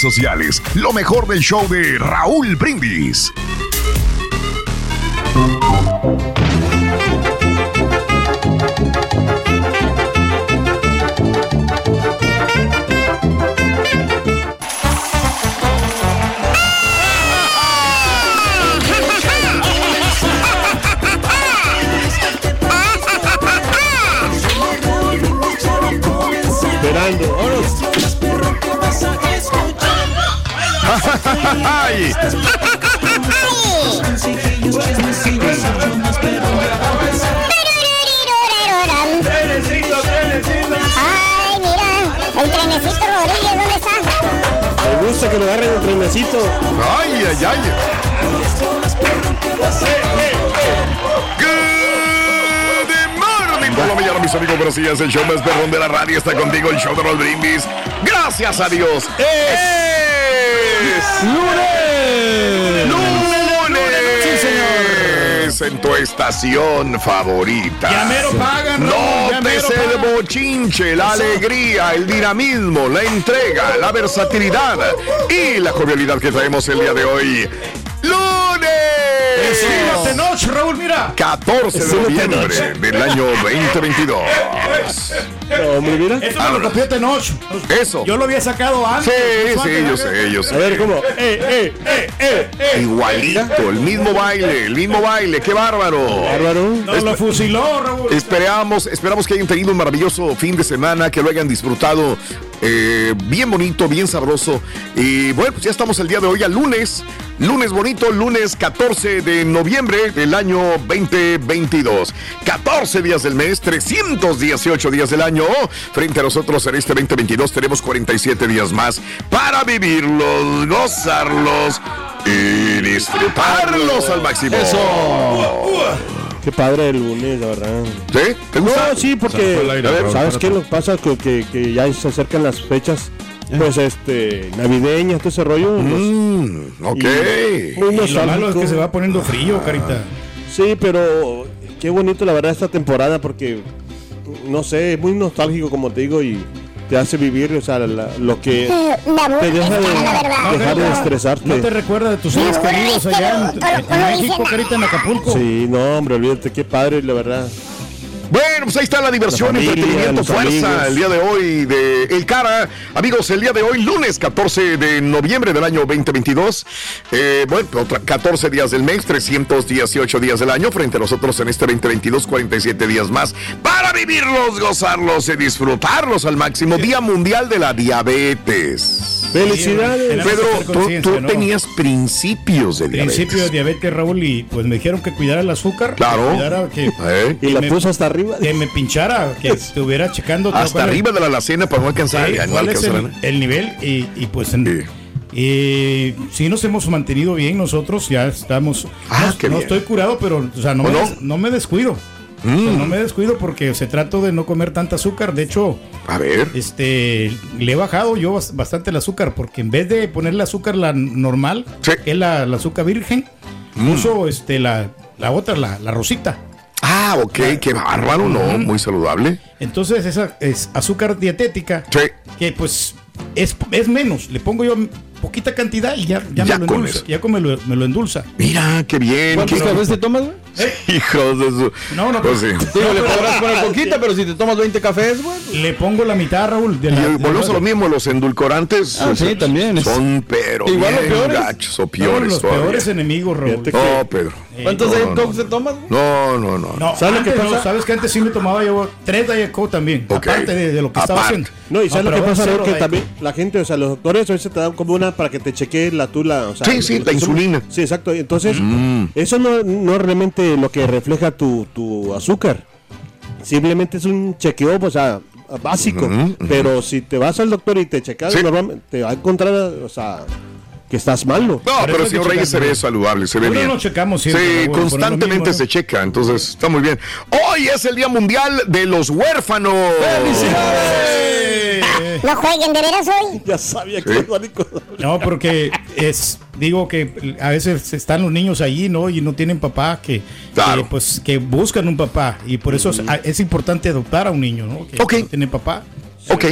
sociales. Lo mejor del show de Raúl Brindis. ¡Ay! Ay, mira, el trenecito Rodríguez, ¿dónde está? Me gusta que lo agarren el trenecito. ¡Ay, ay, ay! Morning, Colombia, mis amigos, buenos días. El show más perrón de la radio está contigo, el show de los brindis. Gracias a Dios. ¡Es ¡Lunes! lunes! Sí, señor. En tu estación favorita. Ya mero pagan, No te el bochinche, la alegría, el dinamismo, la entrega, la versatilidad y la jovialidad que traemos el día de hoy. Decídate noche, Raúl, mira. 14 de noviembre del año 2022. No, hombre, mira. Esto me lo copió Tenoch. Eso. Yo lo había sacado antes. Sí, sí, antes, yo sé, yo sé. A ver, ¿cómo? Eh, eh, eh, eh, eh. Igualito, el mismo baile, el mismo baile, qué bárbaro. Bárbaro. Nos lo fusiló, Raúl. Esperamos, esperamos que hayan tenido un maravilloso fin de semana, que lo hayan disfrutado eh, bien bonito, bien sabroso. Y bueno, pues ya estamos el día de hoy, al lunes. Lunes bonito, lunes 14 de noviembre del año 2022. 14 días del mes, 318 días del año. Frente a nosotros en este 2022 tenemos 47 días más para vivirlos, gozarlos y disfrutarlos al máximo. Qué padre el lunes, la verdad. ¿Sí? ¿Te gusta? No, sí, porque aire, ver, ¿sabes qué que pasa? Que, que, que ya se acercan las fechas, pues, este, navideñas, todo ese rollo. Mm, ok. muy Y lo malo es nostálgico. que se va poniendo frío, carita. Sí, pero qué bonito la verdad esta temporada porque, no sé, es muy nostálgico como te digo y te hace vivir, o sea, la- lo que Eh, te deja de, dejar de estresarte. ¿No te recuerda de tus seres queridos allá en, en no México, carita, en Acapulco? Sí, no, hombre, olvídate, qué padre, la verdad. Bueno, pues ahí está la diversión, La familia, entretenimiento, fuerza amigos. el día de hoy de El Cara. Amigos, el día de hoy, lunes 14 de noviembre del año 2022. Eh, bueno, otra 14 días del mes, 318 días del año. Frente a nosotros en este 2022, 47 días más para vivirlos, gozarlos y disfrutarlos al máximo. Día Mundial de la Diabetes. Felicidades. Pedro, tú, tú ¿no? tenías principios de diabetes. Principio de diabetes, Raúl, y pues me dijeron que cuidara el azúcar. Claro. Que cuidara que, Eh, Y la me- puso hasta arriba. Que me pinchara, que estuviera checando. Hasta arriba de la alacena para no alcanzar. No cuál es el, nivel y, y pues en- Sí. y sí nos hemos mantenido bien nosotros, ya estamos. Ah, no qué no bien. estoy curado, pero o sea, no, ¿O me, no? me descuido. O sea, Mm. no me descuido porque se trato de no comer tanta azúcar. De hecho, A ver. este le he bajado yo bas- bastante el azúcar porque en vez de ponerle azúcar la normal, Sí. que es la, la azúcar virgen, Mm. uso este la, la otra, la, la rosita. Ah, ok, qué bárbaro, ¿no? Muy saludable. Entonces esa es azúcar dietética Sí. que pues es, es menos. Le pongo yo poquita cantidad y ya, ya, Ya me lo endulza. eso. Ya como me lo, me lo endulza. Mira, qué bien. ¿Cuántos qué- cafés te tomas, güey? Hijos de su. No, no, Pues sí. Digo, le podrás poner poquita, pero si te tomas 20 cafés, güey. Le pongo la mitad, Raúl. De Y la, de volvemos a lo mismo, los endulcorantes. Ah, sí, también es- Son, pero. Igual o bien peores. gachos o No, peores. los todavía. peores enemigos, Raúl. Fíjate No, Pedro. ¿Cuántos No, Diet no, Cokes te tomas, güey? No, no, no. No, ¿Sabes lo que antes no, pasa? sabes que antes sí me tomaba yo tres Diet Coke también, Ok. aparte de, de lo que estaba haciendo. No, y ¿sabes No, lo que pasa, Raúl? Que también Coke. la gente, o sea, los doctores a veces te dan como una para que te chequee la tula. O sea, Sí, sí, los la insulina. Sí, exacto. Entonces, Mm. eso no, no es realmente lo que refleja tu, tu azúcar. Simplemente es un chequeo, o sea, básico. Pero si te vas al doctor y te checas, Sí. normalmente te va a encontrar, o sea, que estás malo. No, pero señor que Reyes se ve saludable, se ve Uno bien. nos checamos siempre, Sí, constantemente mismo, ¿no? se checa, entonces está muy bien. Hoy es el Día Mundial de los Huérfanos. ¡Felicidades! No jueguen, de veras hoy. Ya sabía Sí. No, porque es, digo que a veces están los niños allí, ¿no? Y no tienen papá, que, Claro. que, pues, que buscan un papá. Y por eso es, es importante adoptar a un niño, ¿no? Que Ok. no tiene papá. Ok.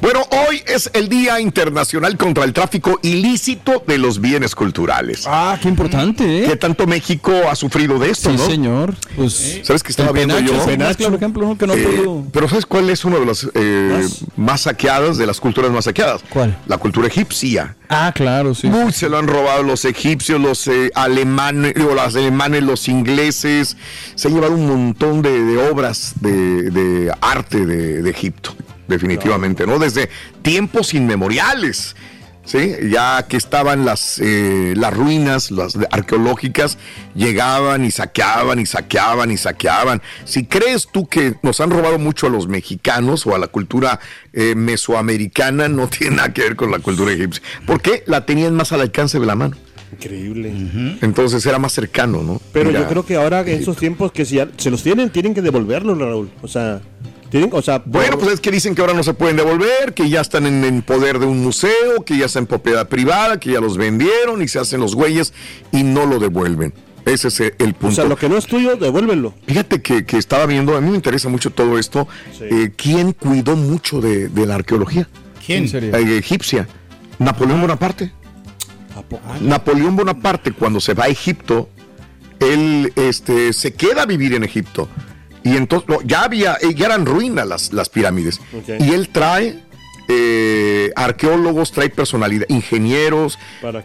Bueno, hoy es el Día Internacional contra el Tráfico Ilícito de los Bienes Culturales. Ah, qué importante, ¿Qué ¿eh? tanto México ha sufrido de esto, Sí, no? señor. Pues. ¿Sabes que estaba el viendo penacho yo? más claro ejemplo, ¿no? Que no Eh, pudo. pero ¿sabes cuál es una de las eh, más saqueadas, de las culturas más saqueadas? ¿Cuál? La cultura egipcia. Ah, claro, sí. Uy, se lo han robado los egipcios, los eh, alemanes, o los alemanes, los ingleses. Se han llevado un montón de, de obras de, de arte de, de Egipto, definitivamente, ¿no? Desde tiempos inmemoriales. ¿Sí? Ya que estaban las, eh, las ruinas las arqueológicas, llegaban y saqueaban y saqueaban y saqueaban. Si crees tú que nos han robado mucho a los mexicanos o a la cultura eh, mesoamericana, no tiene nada que ver con la cultura egipcia. ¿Por qué? La tenían más al alcance de la mano. Increíble. Entonces era más cercano, ¿no? Pero Mira, yo creo que ahora en esos tiempos que si ya se los tienen, tienen que devolverlos, Raúl. O sea, tienen, o sea, Bueno, por- pues es que dicen que ahora no se pueden devolver, que ya están en, en poder de un museo, que ya están en propiedad privada, que ya los vendieron y se hacen los güeyes y no lo devuelven. Ese es el punto. o sea, lo que no es tuyo, devuélvelo. Fíjate que, que estaba viendo, a mí me interesa mucho todo esto. Sí. eh, ¿Quién cuidó mucho de, de la arqueología ¿Quién? ¿En serio? Eh, egipcia? Napoleón Bonaparte. ¿A poco? Napoleón Bonaparte, cuando se va a Egipto, él este, se queda a vivir en Egipto. Y entonces, no, ya había, eh, ya eran ruinas las, las pirámides. Y él trae eh, arqueólogos, trae personalidad, ingenieros,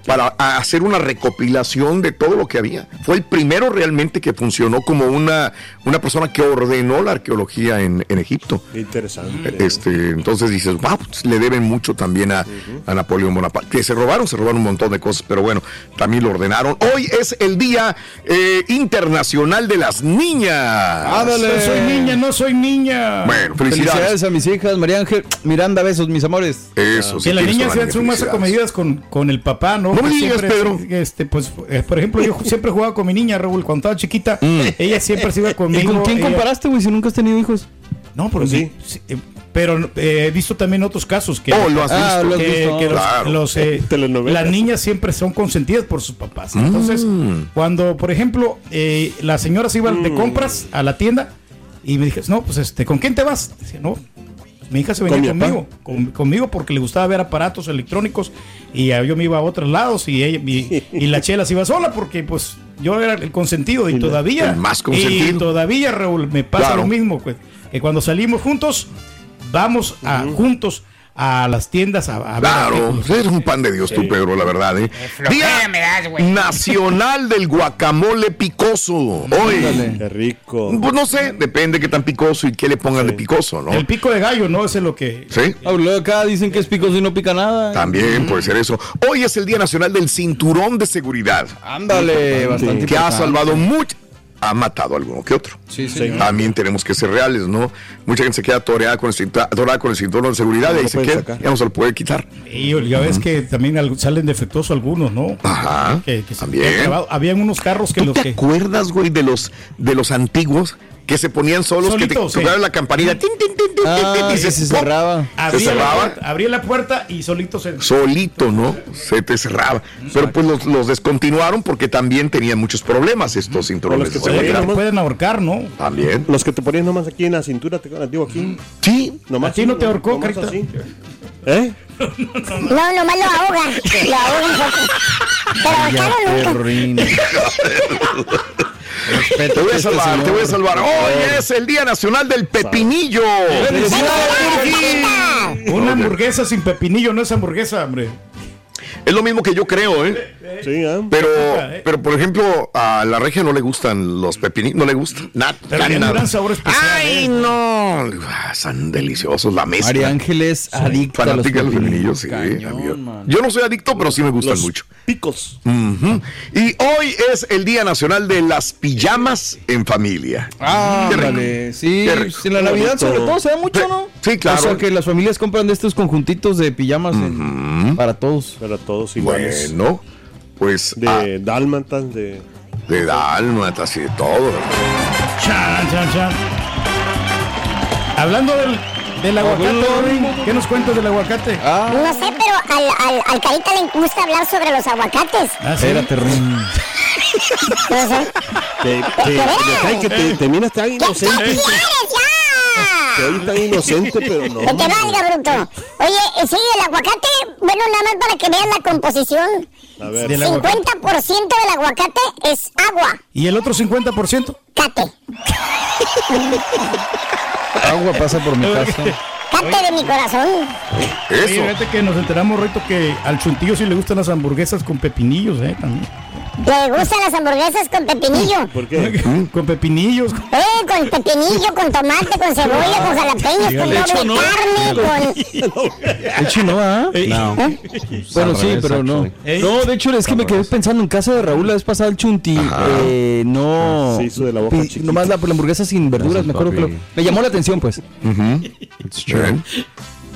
¿Para hacer una recopilación de todo lo que había. Fue el primero realmente que funcionó como una, una persona que ordenó la arqueología en, en Egipto. Interesante. Este, entonces dices, wow, pues, le deben mucho también a, a Napoleón Bonaparte. Que se robaron, se robaron un montón de cosas, pero bueno, también lo ordenaron. Hoy es el Día eh, Internacional de las Niñas. Ándale. No soy niña, no soy niña. Bueno, felicidades. Felicidades a mis hijas, María Ángel, Miranda, besos, mis amores. Eso, Que las niñas más felicidades. acomedidas con, con el papá, ¿no? No me Que digas, siempre, Pedro. Este, pues, eh, por ejemplo, yo siempre jugaba con mi niña, Raúl, cuando estaba chiquita. Ella siempre se iba ¿Y conmigo. con quién ella- comparaste, güey, si nunca has tenido hijos? No, pero sí. sí, eh, pero eh, he visto también otros casos que, Oh, lo has Ah, visto. lo has que- visto, que los- claro. los, eh, Telenovelas. las niñas siempre son consentidas por sus papás. Mm. Entonces, cuando, por ejemplo, eh, la señora se iba de compras a la tienda y me dije, no, pues este, ¿con quién te vas? Decía, no, mi hija se venía Con mi conmigo, con- conmigo porque le gustaba ver aparatos electrónicos y yo me iba a otros lados y ella y, y la chela se iba sola porque pues yo era el consentido y todavía. El más consentido. Y todavía, Raúl, me pasa Claro. lo mismo, pues. Que cuando salimos juntos, vamos a, juntos a las tiendas a, a ver Claro, artículos. eres un pan de Dios tú, Pedro, la verdad, ¿eh? Día Nacional del Guacamole Picoso. Hoy, Qué rico. pues no sé, depende qué tan picoso y qué le pongan de picoso, ¿no? El pico de gallo, ¿no? Ese es lo que. ¿Sí? Luego acá dicen que es picoso y no pica nada. También puede ser eso. Hoy es el Día Nacional del Cinturón de Seguridad, Ándale, bastante que ha salvado mucho. Ha matado a alguno que otro. Sí, señor. También tenemos que ser reales, ¿no? Mucha gente se queda toreada con el, atorada con el cinturón de seguridad y No ahí lo se queda. sacar. Ya no se lo puede quitar. Y ya ves que también al- salen defectuosos algunos, ¿no? Ajá, Que, que se también. Habían unos carros que ¿Tú los te que. acuerdas, güey, de los, de los antiguos que se ponían solos, que te sí. tocaban la campanita tin, tin, tin, tin, tin, Ah, y se cerraba. Se la, cerraba puerta, abría la puerta y solito se. solito, ¿no? Se te cerraba. Pero pues los, los descontinuaron porque también tenían muchos problemas estos cinturones los que te nomás- pueden ahorcar, ¿no? También. Los que te ponían nomás aquí en la cintura, te digo aquí. Sí. Nomás ¿A ti no te ahorcó, nomás así. ¿Eh? No, nomás lo ahoga. Lo. Pero ahorcado nunca. Te voy a salvar, te voy a salvar. Hoy es el Día Nacional del Pepinillo. Una hamburguesa sin pepinillo no es hamburguesa, hombre. Es lo mismo que yo creo, ¿eh? Sí, ¿eh? Pero, ¿eh? pero por ejemplo, a la regia no le gustan los pepinillos, no le gustan. Nada, Pero un sabor especial. Ay, ¿eh? no. Ah, Son deliciosos la mezcla. María Ángel es adicta a los Fanática de los pepinillos, sí. Cañón. Yo no soy adicto, pero sí me gustan Los mucho. picos. Y hoy es el Día Nacional de las Pijamas en Familia. Ah, Qué rico. Sí, Qué rico. en la Navidad sobre todo se da mucho, ¿no? Sí, claro. O sea, que las familias compran de estos conjuntitos de pijamas en- para todos. Para todos iguales. Bueno, pues De ah, dálmatas, de. de dálmatas y de todo. Chan, chan, chan. Hablando del, del aguacate, ¿qué nos cuentas del aguacate? Ah, No sé, pero al, al, al Carita le gusta hablar sobre los aguacates. Ah, ¿sí? espérate, Rin. No sé. Te, te miras tan ¿Qué, qué inocente. quieres Que hoy tan inocente, pero no. Que te valga, bruto. Oye, eh, sí, el aguacate, bueno, nada más para que vean la composición. A ver. Del aguacate. 50% del aguacate es agua, ¿Y el otro 50%? cate. Agua pasa por mi casa. Cate de mi corazón. Oye, Eso. fíjate que nos enteramos, Rito, que al chuntillo sí le gustan las hamburguesas con pepinillos, ¿eh? También. Le gustan las hamburguesas con pepinillo. ¿Por qué? con pepinillos. Eh, con pepinillo, con tomate, con cebolla, con jalapeños, con doble no. carne, con... De hecho, no, ¿ah? No. Bueno, sí, pero no. No, de hecho, es que me quedé pensando en casa de Raúl la vez pasada, el Chunti. eh, no. Se hizo de la boca chiquita. Nomás la, la hamburguesa sin verduras, me acuerdo que lo- Me llamó la atención, pues. Bien.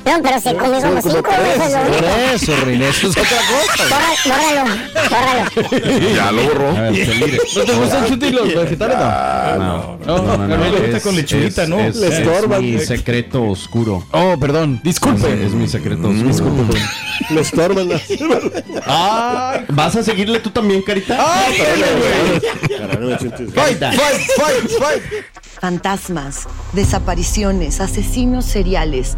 No, pero se comió como cinco veces lo Por eso, Rin, eso es otra cosa. Bórralo, bórralo. Ya lo borró. ¿No te gusta el Chunti y los vegetales? No. No, no, no, le gusta con lechuguita, ¿no? Es, mi secreto oscuro. Oh, perdón. Disculpe. Es mi secreto oscuro. Disculpe. Le estorban las. ¿Vas a seguirle tú también, Carita? Caramba, chuntis. Fight, fight, fight, fight. Fantasmas, desapariciones, asesinos seriales,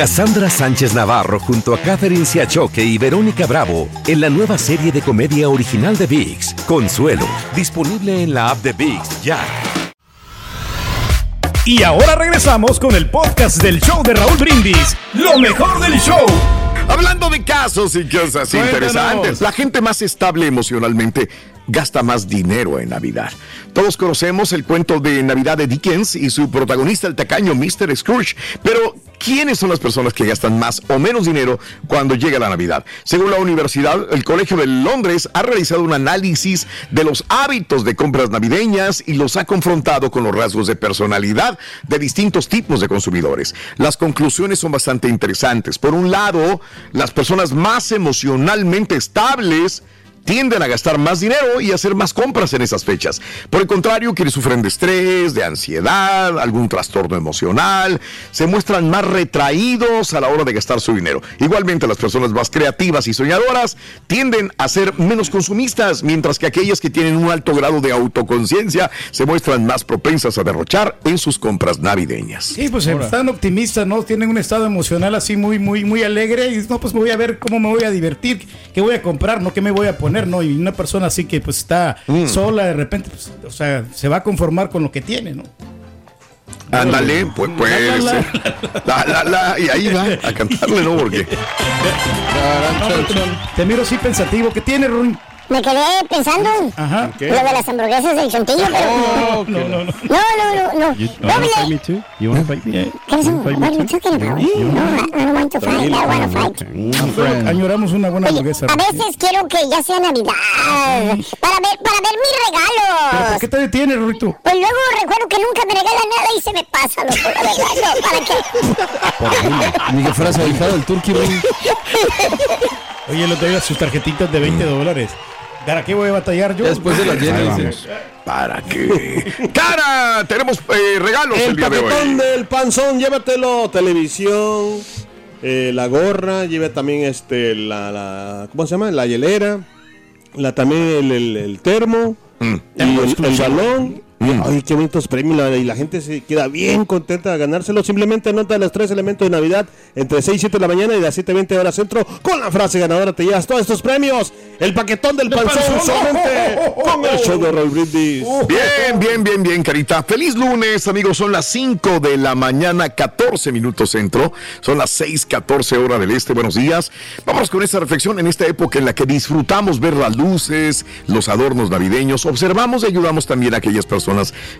Cassandra Sánchez Navarro junto a Catherine Siachoque y Verónica Bravo en la nueva serie de comedia original de VIX, Consuelo, disponible en la app de VIX ya. Y ahora regresamos con el podcast del show de Raúl Brindis. Lo mejor del show. Hablando de casos y cosas Cuéntanos. interesantes, la gente más estable emocionalmente gasta más dinero en Navidad. Todos conocemos el cuento de Navidad de Dickens y su protagonista, el tacaño Mr. Scrooge, pero ¿quiénes son las personas que gastan más o menos dinero cuando llega la Navidad? Según la universidad, el Colegio de Londres ha realizado un análisis de los hábitos de compras navideñas y los ha confrontado con los rasgos de personalidad de distintos tipos de consumidores. Las conclusiones son bastante interesantes. Por un lado, las personas más emocionalmente estables tienden a gastar más dinero y hacer más compras en esas fechas. Por el contrario, quienes sufren de estrés, de ansiedad, algún trastorno emocional, se muestran más retraídos a la hora de gastar su dinero. Igualmente, las personas más creativas y soñadoras tienden a ser menos consumistas, mientras que aquellas que tienen un alto grado de autoconciencia se muestran más propensas a derrochar en sus compras navideñas. Sí, pues están optimistas, ¿no? Tienen un estado emocional así muy, muy, muy alegre y no, pues voy a ver cómo me voy a divertir, qué voy a comprar, no qué me voy a poner, ¿no? Y una persona así que pues está sola de repente, pues, o sea, se va a conformar con lo que tiene, ¿no? Ándale, pues, pues. La, la, la, la, y ahí va a cantarle, ¿no? Porque. Te miro así pensativo. ¿Qué tiene, Ruin? Me quedé pensando Ajá. lo de las hamburguesas del chontillo, pero... Oh, no, no, no. No, no, no, no. You, you No, want to le- fight me too? You want to fight me? ¿Qué es eso? wanna What are you talking about? No, I don't want to fight, I don't want to fight. Añoramos una buena hamburguesa. A veces quiero que ya sea Navidad, para ver, para ver mis ¿Pero regalos. ¿Por qué te detienes, Ruito? Pues luego recuerdo que nunca me regalan nada y se me pasa, loco, la verdad, no, ¿para qué? Ni que fueras ahijado del Turkey Ring. Oye, lo traigo sus tarjetitas de 20 dólares. ¿Para qué voy a batallar yo? Después de la llena, Ahí dice. vamos. ¿Para qué? ¡Cara! Tenemos eh, regalos el, El día de paquetón hoy. del panzón, llévatelo. Televisión, eh, la gorra, lleva también este, la, la- ¿cómo se llama? La hielera, la, también el, el- el termo Mm. y el, el Ay, qué bonitos premios. la- y la gente se queda bien contenta de ganárselo. Simplemente anota los tres elementos de Navidad entre 6 y 7 de la mañana y las 7 a 20 horas centro. Con la frase ganadora te llevas todos estos premios. El paquetón del panzón, solamente con el show de Roy Brindis. Bien, bien, bien, bien, Carita. Feliz lunes, amigos. Son las 5 de la mañana, 14 minutos centro. Son las 6, 14 hora del este. Buenos días. Vamos con esta reflexión en esta época en la que disfrutamos ver las luces, los adornos navideños. Observamos y ayudamos también a aquellas personas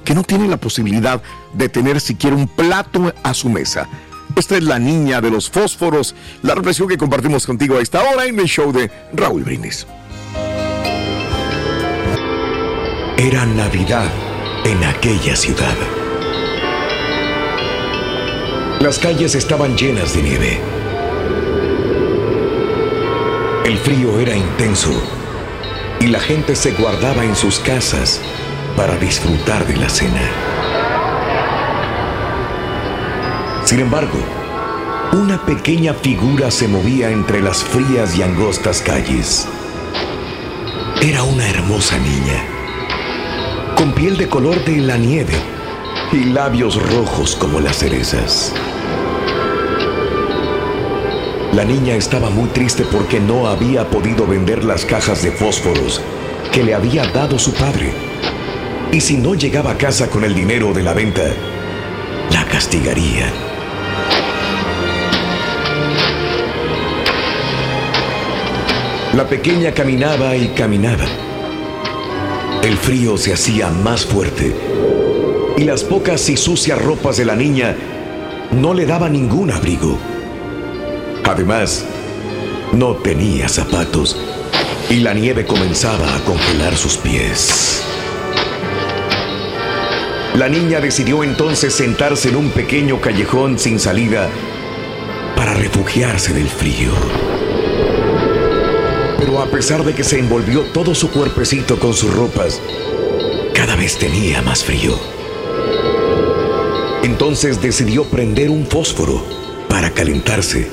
que no tienen la posibilidad de tener siquiera un plato a su mesa. Esta es la niña de los fósforos, la reflexión que compartimos contigo a esta hora en el show de Raúl Brindis. Era Navidad en aquella ciudad. Las calles estaban llenas de nieve. El frío era intenso y la gente se guardaba en sus casas para disfrutar de la cena. Sin embargo, una pequeña figura se movía entre las frías y angostas calles. Era una hermosa niña con piel de color de la nieve y labios rojos como las cerezas. La niña estaba muy triste porque no había podido vender las cajas de fósforos que le había dado su padre. Y si no llegaba a casa con el dinero de la venta, la castigaría. La pequeña caminaba y caminaba. El frío se hacía más fuerte y las pocas y sucias ropas de la niña no le daban ningún abrigo. Además, no tenía zapatos y la nieve comenzaba a congelar sus pies. La niña decidió entonces sentarse en un pequeño callejón sin salida para refugiarse del frío. Pero a pesar de que se envolvió todo su cuerpecito con sus ropas, cada vez tenía más frío. Entonces decidió prender un fósforo para calentarse,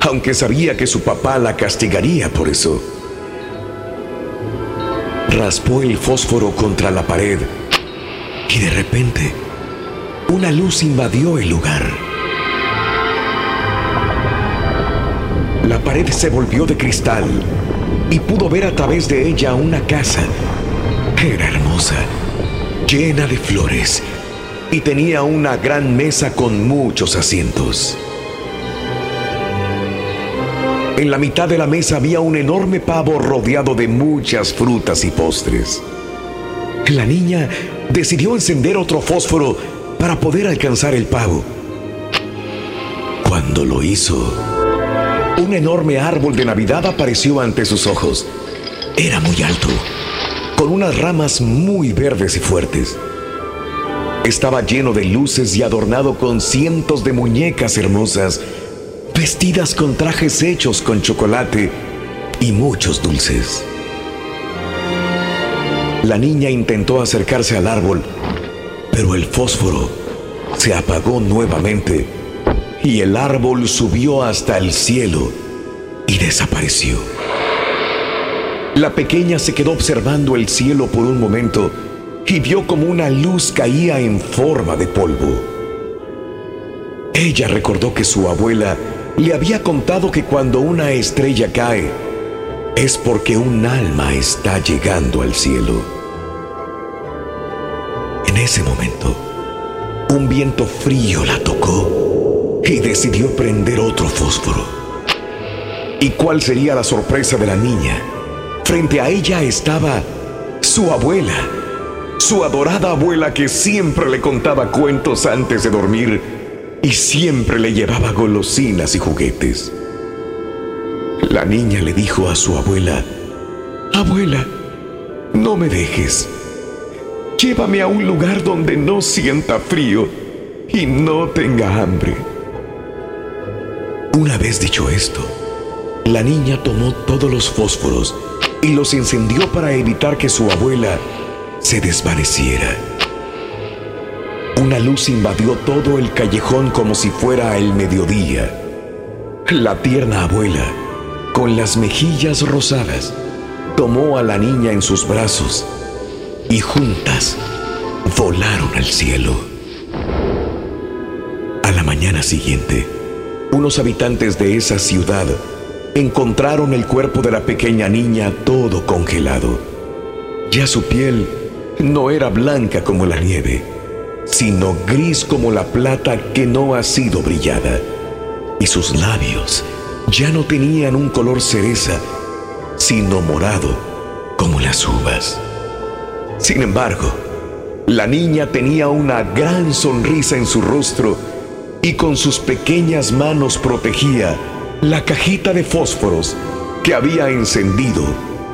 aunque sabía que su papá la castigaría por eso. Raspó el fósforo contra la pared y de repente una luz invadió el lugar. La pared se volvió de cristal y pudo ver a través de ella una casa. Era hermosa, llena de flores y tenía una gran mesa con muchos asientos. En la mitad de la mesa había un enorme pavo rodeado de muchas frutas y postres. La niña decidió encender otro fósforo para poder alcanzar el pavo. Cuando lo hizo, un enorme árbol de Navidad apareció ante sus ojos. Era muy alto, con unas ramas muy verdes y fuertes. Estaba lleno de luces y adornado con cientos de muñecas hermosas, vestidas con trajes hechos con chocolate y muchos dulces. La niña intentó acercarse al árbol, pero el fósforo se apagó nuevamente y el árbol subió hasta el cielo y desapareció. La pequeña se quedó observando el cielo por un momento y vio como una luz caía en forma de polvo. Ella recordó que su abuela le había contado que cuando una estrella cae es porque un alma está llegando al cielo. En ese momento, un viento frío la tocó y decidió prender otro fósforo. ¿Y cuál sería la sorpresa de la niña? Frente a ella estaba su abuela, su adorada abuela que siempre le contaba cuentos antes de dormir y siempre le llevaba golosinas y juguetes. La niña le dijo a su abuela, Abuela, no me dejes. Llévame a un lugar donde no sienta frío y no tenga hambre. Una vez dicho esto, la niña tomó todos los fósforos y los encendió para evitar que su abuela se desvaneciera. Una luz invadió todo el callejón como si fuera el mediodía. La tierna abuela, con las mejillas rosadas, tomó a la niña en sus brazos y juntas volaron al cielo. A la mañana siguiente, unos habitantes de esa ciudad encontraron el cuerpo de la pequeña niña todo congelado. Ya su piel no era blanca como la nieve, sino gris como la plata que no ha sido brillada. Y sus labios ya no tenían un color cereza, sino morado como las uvas. Sin embargo, la niña tenía una gran sonrisa en su rostro y con sus pequeñas manos protegía la cajita de fósforos que había encendido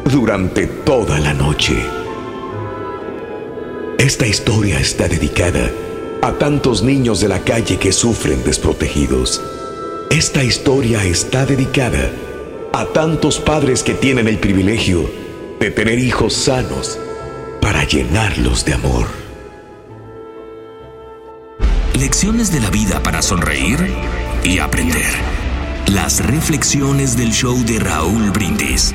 durante toda la noche. Esta historia está dedicada a tantos niños de la calle que sufren desprotegidos. Esta historia está dedicada a tantos padres que tienen el privilegio de tener hijos sanos para llenarlos de amor. Lecciones de la vida para sonreír y aprender. Las reflexiones del show de Raúl Brindis.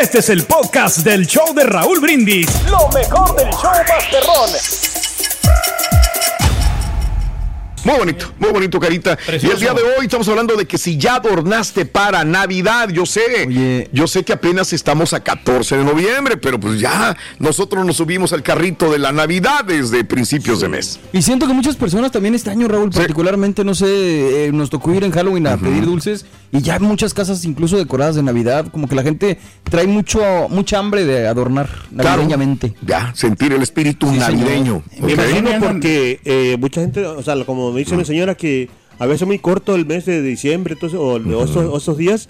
Este es el podcast del show de Raúl Brindis. Lo mejor del show Masterrón. Muy bonito, muy bonito, Carita. Y el día de hoy estamos hablando de que si ya adornaste para Navidad, yo sé, yo sé que apenas estamos a 14 de noviembre, pero pues ya nosotros nos subimos al carrito de la Navidad desde principios de mes. Y siento que muchas personas también este año, Raúl, particularmente, no sé, eh, nos tocó ir en Halloween a pedir dulces y ya muchas casas incluso decoradas de Navidad, como que la gente trae mucho mucha hambre de adornar navideñamente. Ya, sentir el espíritu navideño. Me imagino porque eh, mucha gente, o sea, como me dice mi señora, que a veces es muy corto el mes de diciembre entonces, o, de esos, días,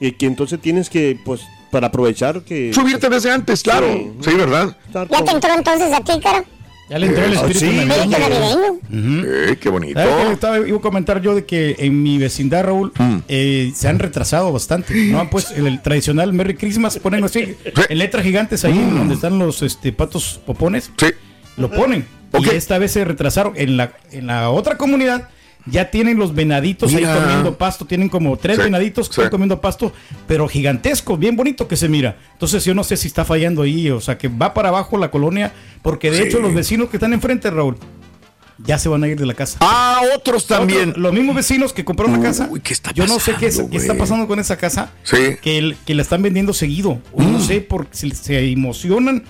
y que entonces tienes que, pues, para aprovechar que... Subirte desde antes, claro. Sí, ¿verdad? ¿Ya te entró entonces a ti, Caro? Ya le entró el Ah, espíritu sí. navideño. Eh, qué bonito. ¿Sabes qué estaba- iba a comentar yo de que en mi vecindad, Raúl, Mm. eh, se han retrasado bastante. No han puesto el, el tradicional Merry Christmas, ponen así, en letras gigantes ahí Mm. donde están los este, patos popones. Lo ponen. Y esta vez se retrasaron. En la, en la otra comunidad ya tienen los venaditos Mira. ahí comiendo pasto, tienen como tres Sí, venaditos que sí. están comiendo pasto, pero gigantesco, bien bonito que se mira. Entonces yo no sé si está fallando ahí, o sea, que va para abajo la colonia, porque de Sí. hecho los vecinos que están enfrente, Raúl, ya se van a ir de la casa. Ah, otros también. Los mismos vecinos que compraron la casa. yo no sé qué, es- qué está pasando con esa casa. Sí. Mm. Que, el- que la están vendiendo seguido. No sé, porque se, se emocionan.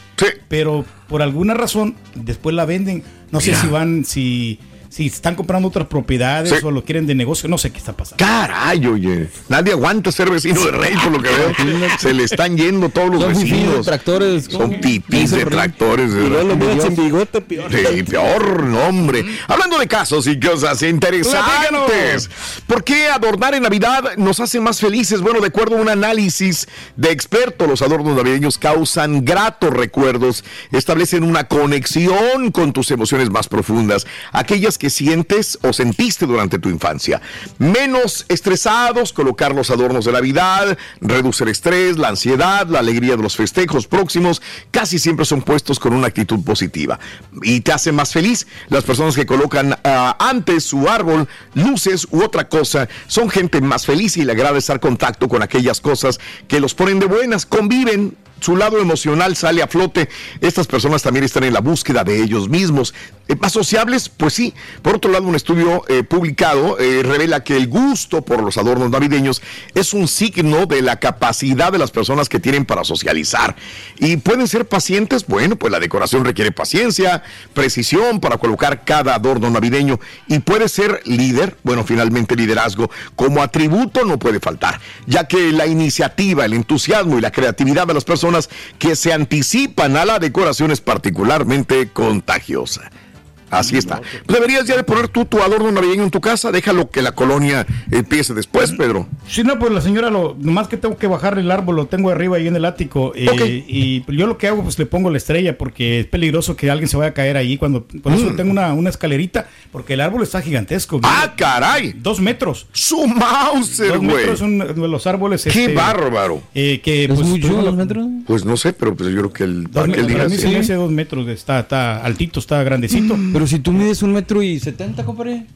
Pero por alguna razón, después la venden. No sé si van, si, si están comprando otras propiedades Sí. o lo quieren de negocio. No sé qué está pasando. Caray, oye. Nadie aguanta ser vecino de Rey, por lo que veo. Se le están yendo todos los Son fifís de vecinos. tractores. Son pipís de tractores. de Y luego lo bigote, peor. Sí, peor, hombre. Hablando de casos y cosas interesantes. ¿Por qué adornar en Navidad nos hace más felices? Bueno, de acuerdo a un análisis de expertos, los adornos navideños causan gratos recuerdos, establecen una conexión con tus emociones más profundas, aquellas que sientes o sentiste durante tu infancia. Menos estresados, colocar los adornos de Navidad, reduce el estrés, la ansiedad, la alegría de los festejos próximos, casi siempre son puestos con una actitud positiva. Y te hace más feliz. Las personas que colocan ah, antes su árbol, luces u otra cosa, son gente más feliz y le agrada estar en contacto con aquellas cosas que los ponen de buenas, conviven, su lado emocional sale a flote. Estas personas también están en la búsqueda de ellos mismos. Eh, ¿Más sociables? Pues sí. Por otro lado, un estudio eh, publicado eh, revela que el gusto por los adornos navideños es un signo de la capacidad de las personas que tienen para socializar. ¿Y pueden ser pacientes? Bueno, pues la decoración requiere paciencia, precisión para colocar cada adorno navideño. Y puede ser líder, bueno, finalmente liderazgo, como atributo no puede faltar, ya que la iniciativa, el entusiasmo y la creatividad de las personas que se anticipan a la decoración es particularmente contagiosa. Así está. Deberías ya de poner tú tu adorno navideño en tu casa, déjalo que la colonia empiece después, Pedro. Si no, pues la señora, lo nomás que tengo que bajar el árbol, lo tengo arriba ahí en el ático. eh. Y yo lo que hago, pues le pongo la estrella, porque es peligroso que alguien se vaya a caer ahí. cuando Por eso Mm. tengo una, una escalerita, porque el árbol está gigantesco. ¡Ah, caray! Dos metros. ¡Su Mauser, Dos güey! metros son los árboles. ¡Qué este, bárbaro! eh, que, ¿Es pues, mucho, dos metros? Pues no sé, pero pues yo creo que el Dos para que él metros, diga para mí se sí. me hace dos metros, está, está altito, está grandecito. Pero si tú mides un metro y setenta, compadre.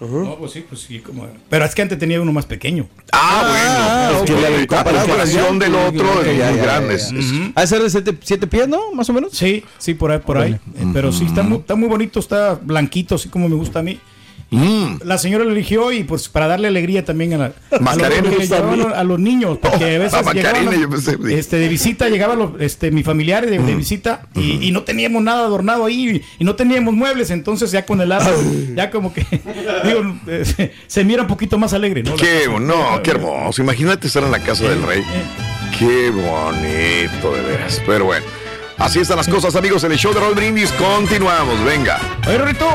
No, pues sí, pues sí, como... Pero es que antes tenía uno más pequeño. Ah, bueno. ok. La comparación del otro es muy grande. es- es- Ha de ser de siete, siete pies, ¿no? Más o menos. Sí, sí, por ahí, por ahí. Eh, Pero sí, está muy, está muy bonito, está blanquito, así como me gusta a mí. Mm. La señora lo eligió y pues para darle alegría también a, la, a, los, a los niños, porque a veces llegaban yo pensé, sí. este, de visita, llegaban los, este, mi familiar de, de visita y, y no teníamos nada adornado ahí y no teníamos muebles, entonces ya con el árbol, ya como que, digo, eh, se, se mira un poquito más alegre, ¿no? Qué, no, qué hermoso. Imagínate estar en la casa del rey. Qué bonito, de veras. Pero bueno, así están las cosas, amigos. En el show de Raúl Brindis continuamos. Venga. Oye, Rorrito,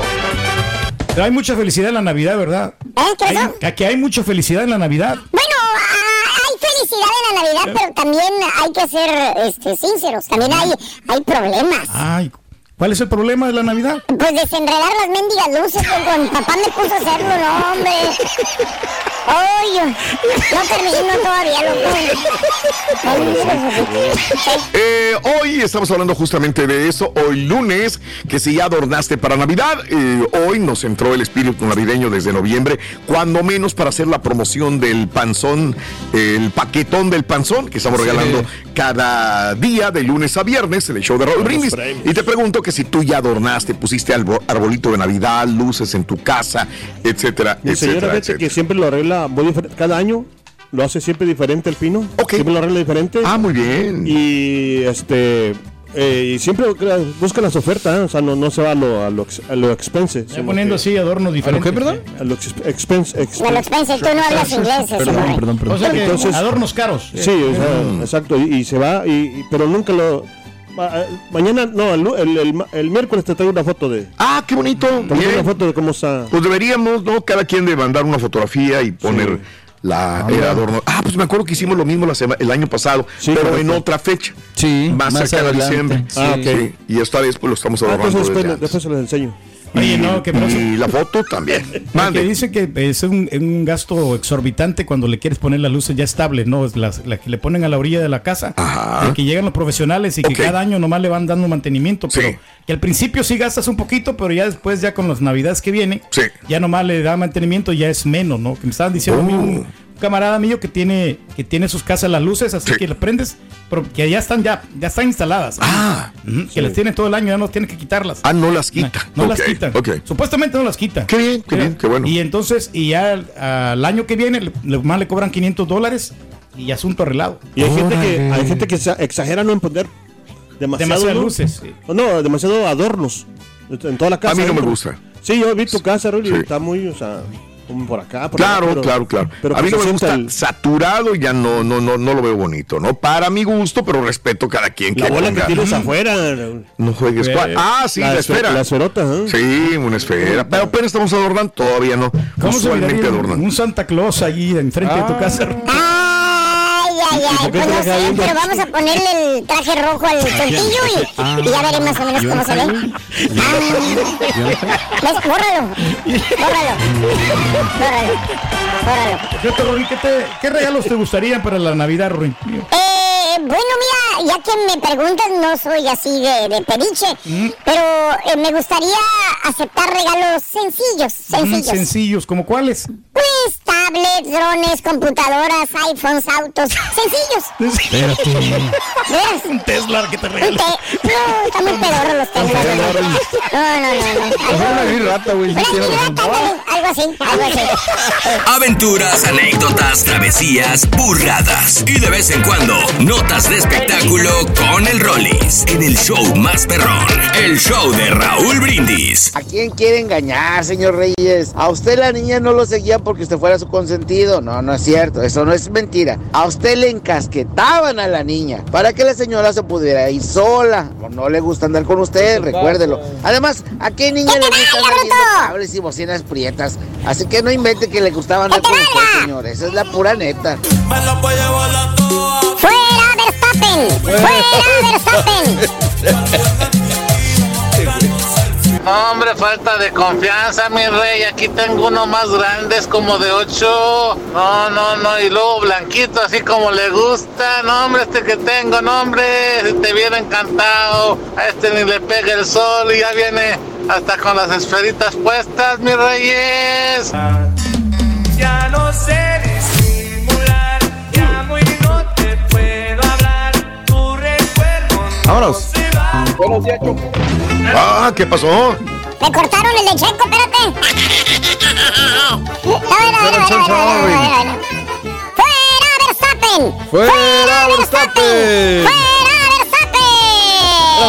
pero hay mucha felicidad en la Navidad, ¿verdad? ¿Qué Hay, aquí hay mucha felicidad en la Navidad. Bueno, ah, hay felicidad en la Navidad, pero también hay que ser este, sinceros. También hay, hay problemas. Ay, ¿cuál es el problema de la Navidad? Pues desenredar las mendigas luces que con papá me puso a hacerlo, no, hombre. Ay, no termino todavía, loco. Eh, hoy estamos hablando justamente de eso. Hoy lunes, que si ya adornaste para Navidad, eh, hoy nos entró el espíritu navideño desde noviembre, cuando menos para hacer la promoción del panzón, el paquetón del panzón que estamos Sí. regalando cada día de lunes a viernes en el show de Raúl Brindis. Y te pregunto que si tú ya adornaste, pusiste arbolito de Navidad, luces en tu casa, etcétera, Mi señora, etcétera, fíjate etcétera. que siempre lo arregla muy diferente. Cada año lo hace siempre diferente el pino. Siempre lo arregla diferente. Ah, muy bien. Y este. eh, y siempre busca las ofertas, ¿eh? o sea, no, no se va a lo, a lo, ex- a lo expense. Ya poniendo así adornos diferentes. A lo ex- expense. A lo expense, tú no hablas inglés, Perdón, morro. perdón, perdón. O sea que Entonces- adornos caros. Sí, o sea, exacto. Y, y se va, y, y- pero nunca lo. Eh, Mañana, no, el, el, el miércoles te traigo una foto de. Ah, qué bonito. Bien. una foto de cómo está. Pues deberíamos, ¿no? Cada quien de mandar una fotografía y poner la, el adorno. Ah, pues me acuerdo que hicimos lo mismo la sema- el año pasado, pero correcto. en otra fecha. Sí, Más, más cerca de diciembre. Sí. Ah, ok. Sí, Y esta vez pues lo estamos Ah, adornando entonces desde después, antes. después se los enseño. Oye, no, que no se- y la foto también. Que dice que es un, un gasto exorbitante cuando le quieres poner las luces ya estables, ¿no? Es Las, las que le ponen a la orilla de la casa. de que llegan los profesionales y que cada año nomás le van dando mantenimiento. Pero que al principio sí gastas un poquito, pero ya después, ya con las navidades que vienen, ya nomás le da mantenimiento, ya es menos, ¿no? Que me estaban diciendo a mí un camarada mío que tiene que tiene sus casas las luces, así que le prendes, pero que ya están ya ya están instaladas. Ah, que las tiene todo el año, ya no tienes que quitarlas. Ah, no las quita. No las Ok, quitan. ok. Supuestamente no las quita. Qué bien, qué bien, qué bueno. Y entonces, y ya al, año que viene, le, más le cobran 500 dólares y asunto arreglado. Y hay gente que hay gente que exa- exagera no en poner demasiado luces, sí. No, demasiado adornos en toda la casa. A mí no me gusta. Sí, yo vi tu casa, Rolly, Sí. está muy, o sea, por acá, por Claro, pero- claro, claro. a mí que no se me gusta el- saturado, ya no, no, no, no lo veo bonito, ¿no? Para mi gusto, pero respeto cada quien La que bola que ponga. tienes Ujú. afuera. Raúl. No juegues. Eh, ¿cuál? Ah, sí, la, la esfera. esfe- la esferota, ¿eh? Sí, una esfera. Pero apenas estamos adornando, todavía no. ¿Cómo se Usualmente miraría adornan. un Santa Claus allí enfrente de tu casa? Ay, ay, ay, pues no sé, pero vamos a ponerle el traje rojo al tontillo y, y ya veré más o menos cómo se ve. Ah, ¿Ves? Bórralo, bórralo, bórralo, bórralo. Rory, ¿qué, te- ¿Qué regalos te gustarían para la Navidad, Rory? Eh, bueno, mira, ya que me preguntas, no soy así de, de pediche, pero eh, me gustaría aceptar regalos sencillos, Mm, sencillos. Sencillos, ¿como cuáles? Pues tablets, drones, computadoras, iPhones, autos, sencillos. Espérate. ¿Veas? Un Tesla que te Un regalo. te- No, están muy los Teslas. No, no, no, no. Es una gris rata, güey. Una Algo así, algo así. Aventuras, anécdotas, travesías, burradas y de vez en cuando notas de espectáculo con el Rollis en el show más perrón, el show de Raúl Brindis. ¿A quién quiere engañar, señor Reyes? A usted la niña no lo seguía porque usted fuera su consentido. No, no es cierto. Eso no es mentira. A usted le encasquetaban a la niña para que la señora se pudiera ir sola. O no le gusta andar con usted, recuérdelo. Además, ¿a qué niña le gusta andar viendo cables y bocinas prietas? Así que no invente que le gustaba andar con usted, señor. Esa es la pura neta. ¡Fuera Verstappen! ¡Fuera Verstappen! No, hombre, falta de confianza, mi rey. Aquí tengo uno más grande, es como de 8. No, no, no. Y luego blanquito, así como le gusta. No, hombre, este que tengo, no, hombre. Si te viene encantado. A este ni le pega el sol y ya viene hasta con las esferitas puestas, mis reyes. Ya no sé disimular, llamo y no te puedo hablar. Tu recuerdo Vámonos. Buenos días, Choco. Ah, ¿qué pasó? Me cortaron el de Checo, espérate. ¡Fuera Verstappen! ¡Fuera Verstappen! ¡Fuera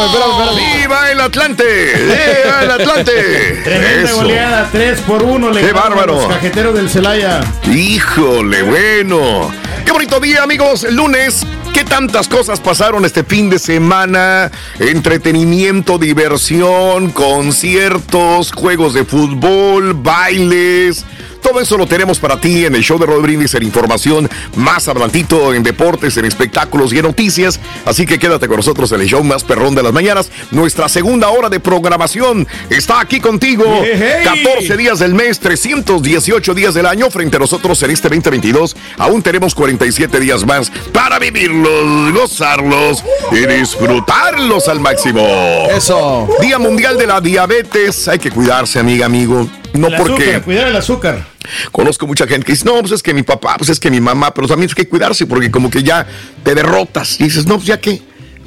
Verstappen! ¡Viva el Atlante! ¡Viva el Atlante! Tremenda Eso. goleada, 3 por 1 le ¡Qué bárbaro! Los cajeteros del Celaya. Híjole, bueno. Qué bonito día, amigos. Lunes. ¿Qué tantas cosas pasaron este fin de semana? Entretenimiento, diversión, conciertos, juegos de fútbol, bailes. Todo eso lo tenemos para ti en el show de Rod Brindis en información más adelantito en deportes, en espectáculos y en noticias. Así que quédate con nosotros en el show más perrón de las mañanas. Nuestra segunda hora de programación está aquí contigo. Hey, hey. 14 días del mes, 318 días del año. Frente a nosotros en este 2022 aún tenemos 47 días más para vivirlos, gozarlos y disfrutarlos al máximo. Eso. Día Mundial de la Diabetes. Hay que cuidarse, amiga, amigo. No El porque... azúcar, cuidar el azúcar. Conozco mucha gente que dice, no, pues es que mi papá, pues es que mi mamá, pero también hay que cuidarse porque como que ya te derrotas. Y dices, no, pues ya que,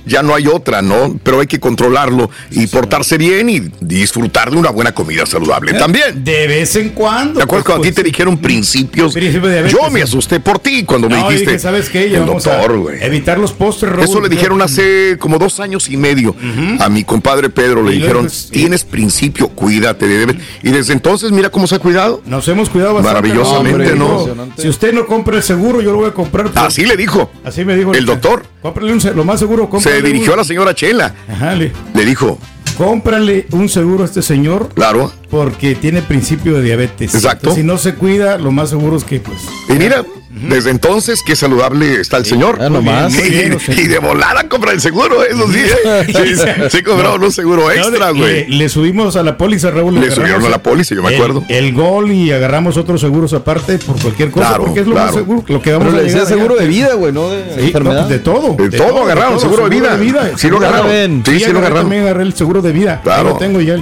ya no hay otra, ¿no? Pero hay que controlarlo y portarse bien y disfrutar de una buena comida saludable también. De vez en cuando. ¿Te acuerdas cuando a ti te dijeron principios? Yo me asusté por ti cuando me dijiste. dije, ¿sabes qué? Ya el doctor, güey. evitar los postres, Raúl. Eso le dijeron hace como dos años y medio a mi compadre Pedro. Le Y dijeron, pues, tienes principio, cuídate. debe-". Y desde entonces, mira cómo se ha cuidado. Nos hemos cuidado bastante. Maravillosamente. ¿no? Si usted no compra el seguro, yo lo voy a comprar. pues. Así le dijo. Así me dijo El doctor. Cómprale un lo más seguro, Se dirigió a la señora Chela. Ajá, le, Le dijo, cómprale un seguro a este señor. Claro. Porque tiene principio de diabetes. Exacto. Entonces, si no se cuida, lo más seguro es que, pues. y mira, Desde entonces, qué saludable está el señor. nomás. Y, bien, y de volada compra el seguro, eso sí. ¿eh? Sí, sí, sí compraron un seguro extra, No, güey. Le, le subimos a la póliza, Raúl. Le subieron a la póliza, yo me acuerdo. El, gol y agarramos otros seguros aparte por cualquier cosa, Claro, porque es lo claro. más seguro, lo que vamos Pero a le decía seguro de vida, güey, no de Sí, enfermedad. no, de todo. De todo agarraron, seguro de vida. Sí lo agarraron. Sí, sí lo agarraron. También agarré el seguro de vida. Claro. Ahí lo tengo ya.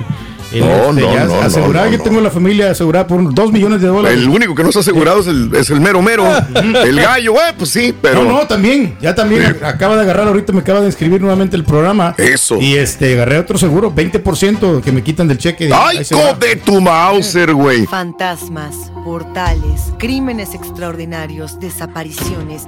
El, No, este, no, ya no, asegurado, no, yo no. tengo la familia asegurada por dos millones de dólares. El único que no está asegurado es el, es el mero mero. el gallo, güey, pues sí, pero. No, no, también, ya también acaba de agarrar, ahorita me acaba de inscribir nuevamente el programa. Eso. Y este, agarré otro seguro, 20% que me quitan del cheque. ¡Ay, de tu Mauser, güey! Fantasmas, portales, crímenes extraordinarios, desapariciones,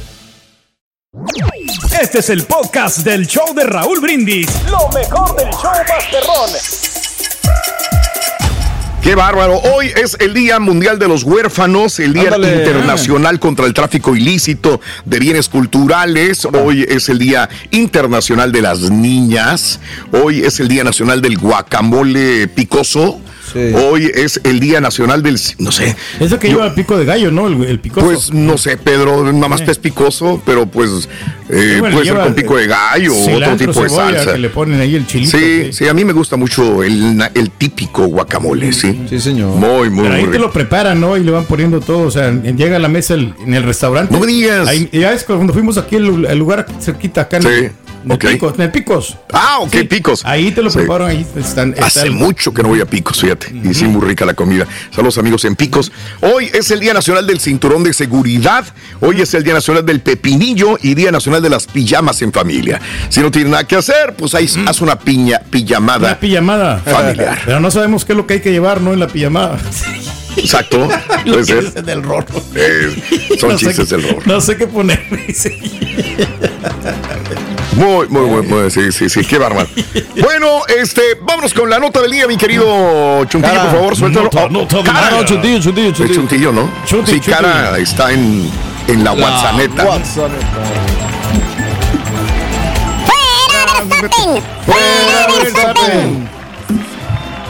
Este es el podcast del show de Raúl Brindis. Lo mejor del show Masterrón. ¡Qué bárbaro! Hoy es el Día Mundial de los Huérfanos, el Día Ándale. Internacional contra el Tráfico Ilícito de Bienes Culturales. Hoy es el Día Internacional de las Niñas. Hoy es el Día Nacional del Guacamole Picoso. Hoy es el Día Nacional del... No sé. Eso que lleva el pico de gallo, ¿no? El, el picoso. Pues no sé, Pedro, nada más pez picoso, pero pues eh, Bueno, puede ser con pico de gallo o otro tipo de salsa. Que le ponen ahí el chilito. Sí, sí, a mí me gusta mucho el, típico guacamole, sí. Sí, señor. Muy, muy, Pero ahí muy te lo preparan, ¿no? Y le van poniendo todo. O sea, llega a la mesa el- en el restaurante. No me digas. Ahí- ya es cuando fuimos aquí al al lugar cerquita acá Sí, en el ok. Picos. En el Picos. Ah, ok, picos. Ahí te lo Sí. preparan. Ahí están. está Hace mucho que no voy a Picos, fíjate. Y sí, muy rica la comida. Saludos amigos en Picos. Hoy es el Día Nacional del Cinturón de Seguridad. Hoy es el Día Nacional del Pepinillo y Día Nacional de las Pijamas en familia. Si no tienes nada que hacer, pues ahí haz una piña, pijamada. Una pijamada. Familiar. Pero no sabemos qué es lo que hay que llevar, ¿no? En la pijamada. Exacto. Puede ser. del rorro. Eh, son No chistes qué- del rorro. No sé qué poner. Muy, muy, muy, muy, sí, sí, sí, qué bárbaro. Bueno, este, vámonos con la nota del día, mi querido Chuntillo, Cara, por favor, suéltalo. nota, Oh, nota cara. No, Chuntillo, Chuntillo, Chuntillo. Chuntillo, ¿no? Sí, cara está en, en la, WhatsApp. WhatsApp.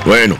Bueno,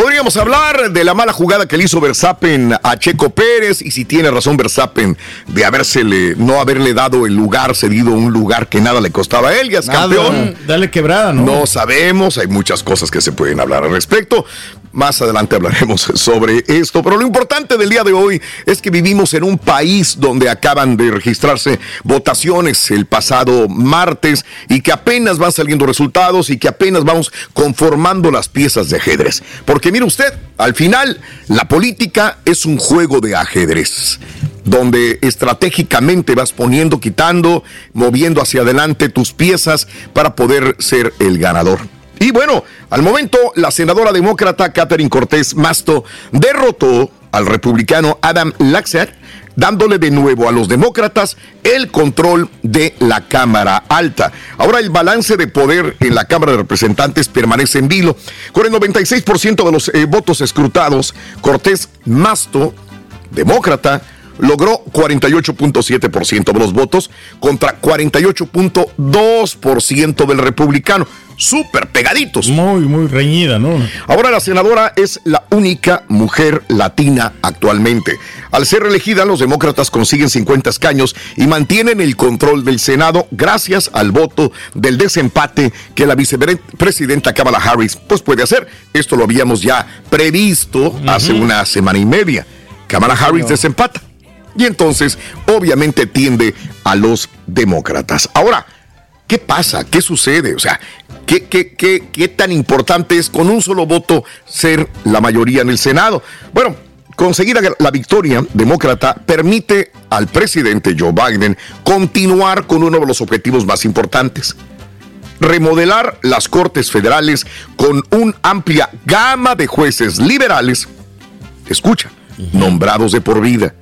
podríamos hablar de la mala jugada que le hizo Verstappen a Checo Pérez y si tiene razón Verstappen de habérsele, no haberle dado el lugar, cedido un lugar que nada le costaba a él, ya es campeón. Dale quebrada, ¿no? No sabemos, hay muchas cosas que se pueden hablar al respecto. Más adelante hablaremos sobre esto, pero lo importante del día de hoy es que vivimos en un país donde acaban de registrarse votaciones el pasado martes y que apenas van saliendo resultados y que apenas vamos conformando las piezas de ajedrez. Porque mire usted, al final la política es un juego de ajedrez donde estratégicamente vas poniendo, quitando, moviendo hacia adelante tus piezas para poder ser el ganador. Y bueno, al momento la senadora demócrata Catherine Cortés Masto derrotó al republicano Adam Laxer dándole de nuevo a los demócratas el control de la Cámara Alta. Ahora el balance de poder en la Cámara de Representantes permanece en vilo. Con el 96% de los eh, votos escrutados, Cortés Masto, demócrata, logró 48.7% de los votos contra 48.2% del republicano. Súper pegaditos. Muy, muy reñida, ¿no? Ahora la senadora es la única mujer latina actualmente. Al ser elegida, los demócratas consiguen 50 escaños y mantienen el control del Senado gracias al voto del desempate que la vicepresidenta Kamala Harris pues puede hacer. Esto lo habíamos ya previsto hace una semana y media. Kamala Harris desempata. Y entonces, obviamente, tiende a los demócratas. Ahora, ¿qué pasa? ¿Qué sucede? O sea, ¿qué, qué, qué, qué tan importante es con un solo voto ser la mayoría en el Senado? Bueno, conseguir la victoria demócrata permite al presidente Joe Biden continuar con uno de los objetivos más importantes. Remodelar las cortes federales con una amplia gama de jueces liberales, escucha, nombrados de por vida.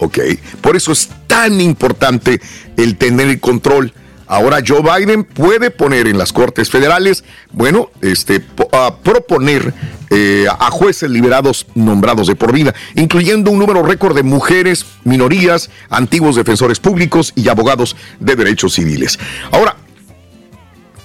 ¿Ok? Por eso es tan importante el tener el control. Ahora Joe Biden puede poner en las Cortes Federales, bueno, este, a proponer eh, a jueces liberados nombrados de por vida, incluyendo un número récord de mujeres, minorías, antiguos defensores públicos y abogados de derechos civiles. Ahora,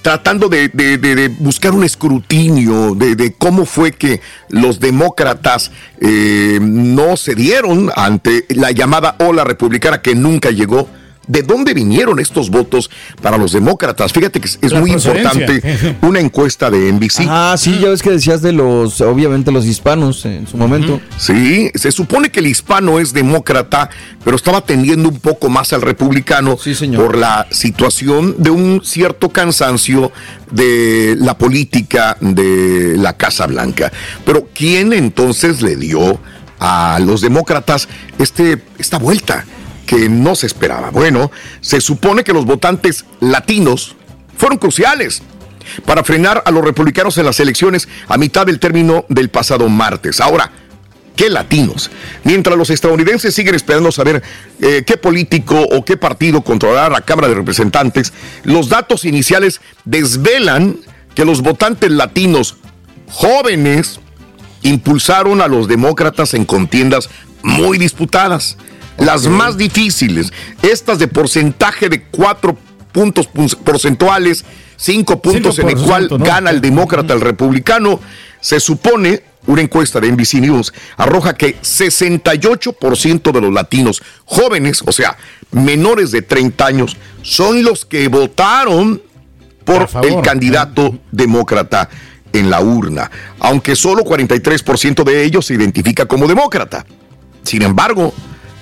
tratando de, buscar un escrutinio de, cómo fue que los demócratas eh, no cedieron ante la llamada ola republicana que nunca llegó. ¿De dónde vinieron estos votos para los demócratas? Fíjate que es, es muy importante una encuesta de NBC. Ah, sí, ya ves que decías de los, obviamente los hispanos en su momento. Sí, se supone que el hispano es demócrata, pero estaba tendiendo un poco más al republicano por la situación de un cierto cansancio de la política de la Casa Blanca. Pero ¿quién entonces le dio a los demócratas este, esta vuelta? Que no se esperaba. Bueno, se supone que los votantes latinos fueron cruciales para frenar a los republicanos en las elecciones a mitad del término del pasado martes. Ahora, ¿qué latinos? Mientras los estadounidenses siguen esperando saber eh, qué político o qué partido controlará la Cámara de Representantes, los datos iniciales desvelan que los votantes latinos jóvenes impulsaron a los demócratas en contiendas muy disputadas las más difíciles, estas de porcentaje de cuatro puntos porcentuales, cinco puntos en el cual gana el demócrata el republicano, se supone, una encuesta de NBC News arroja que 68% de los latinos jóvenes, o sea, menores de 30 años, son los que votaron por, el candidato demócrata en la urna, aunque solo 43% de ellos se identifica como demócrata. Sin embargo,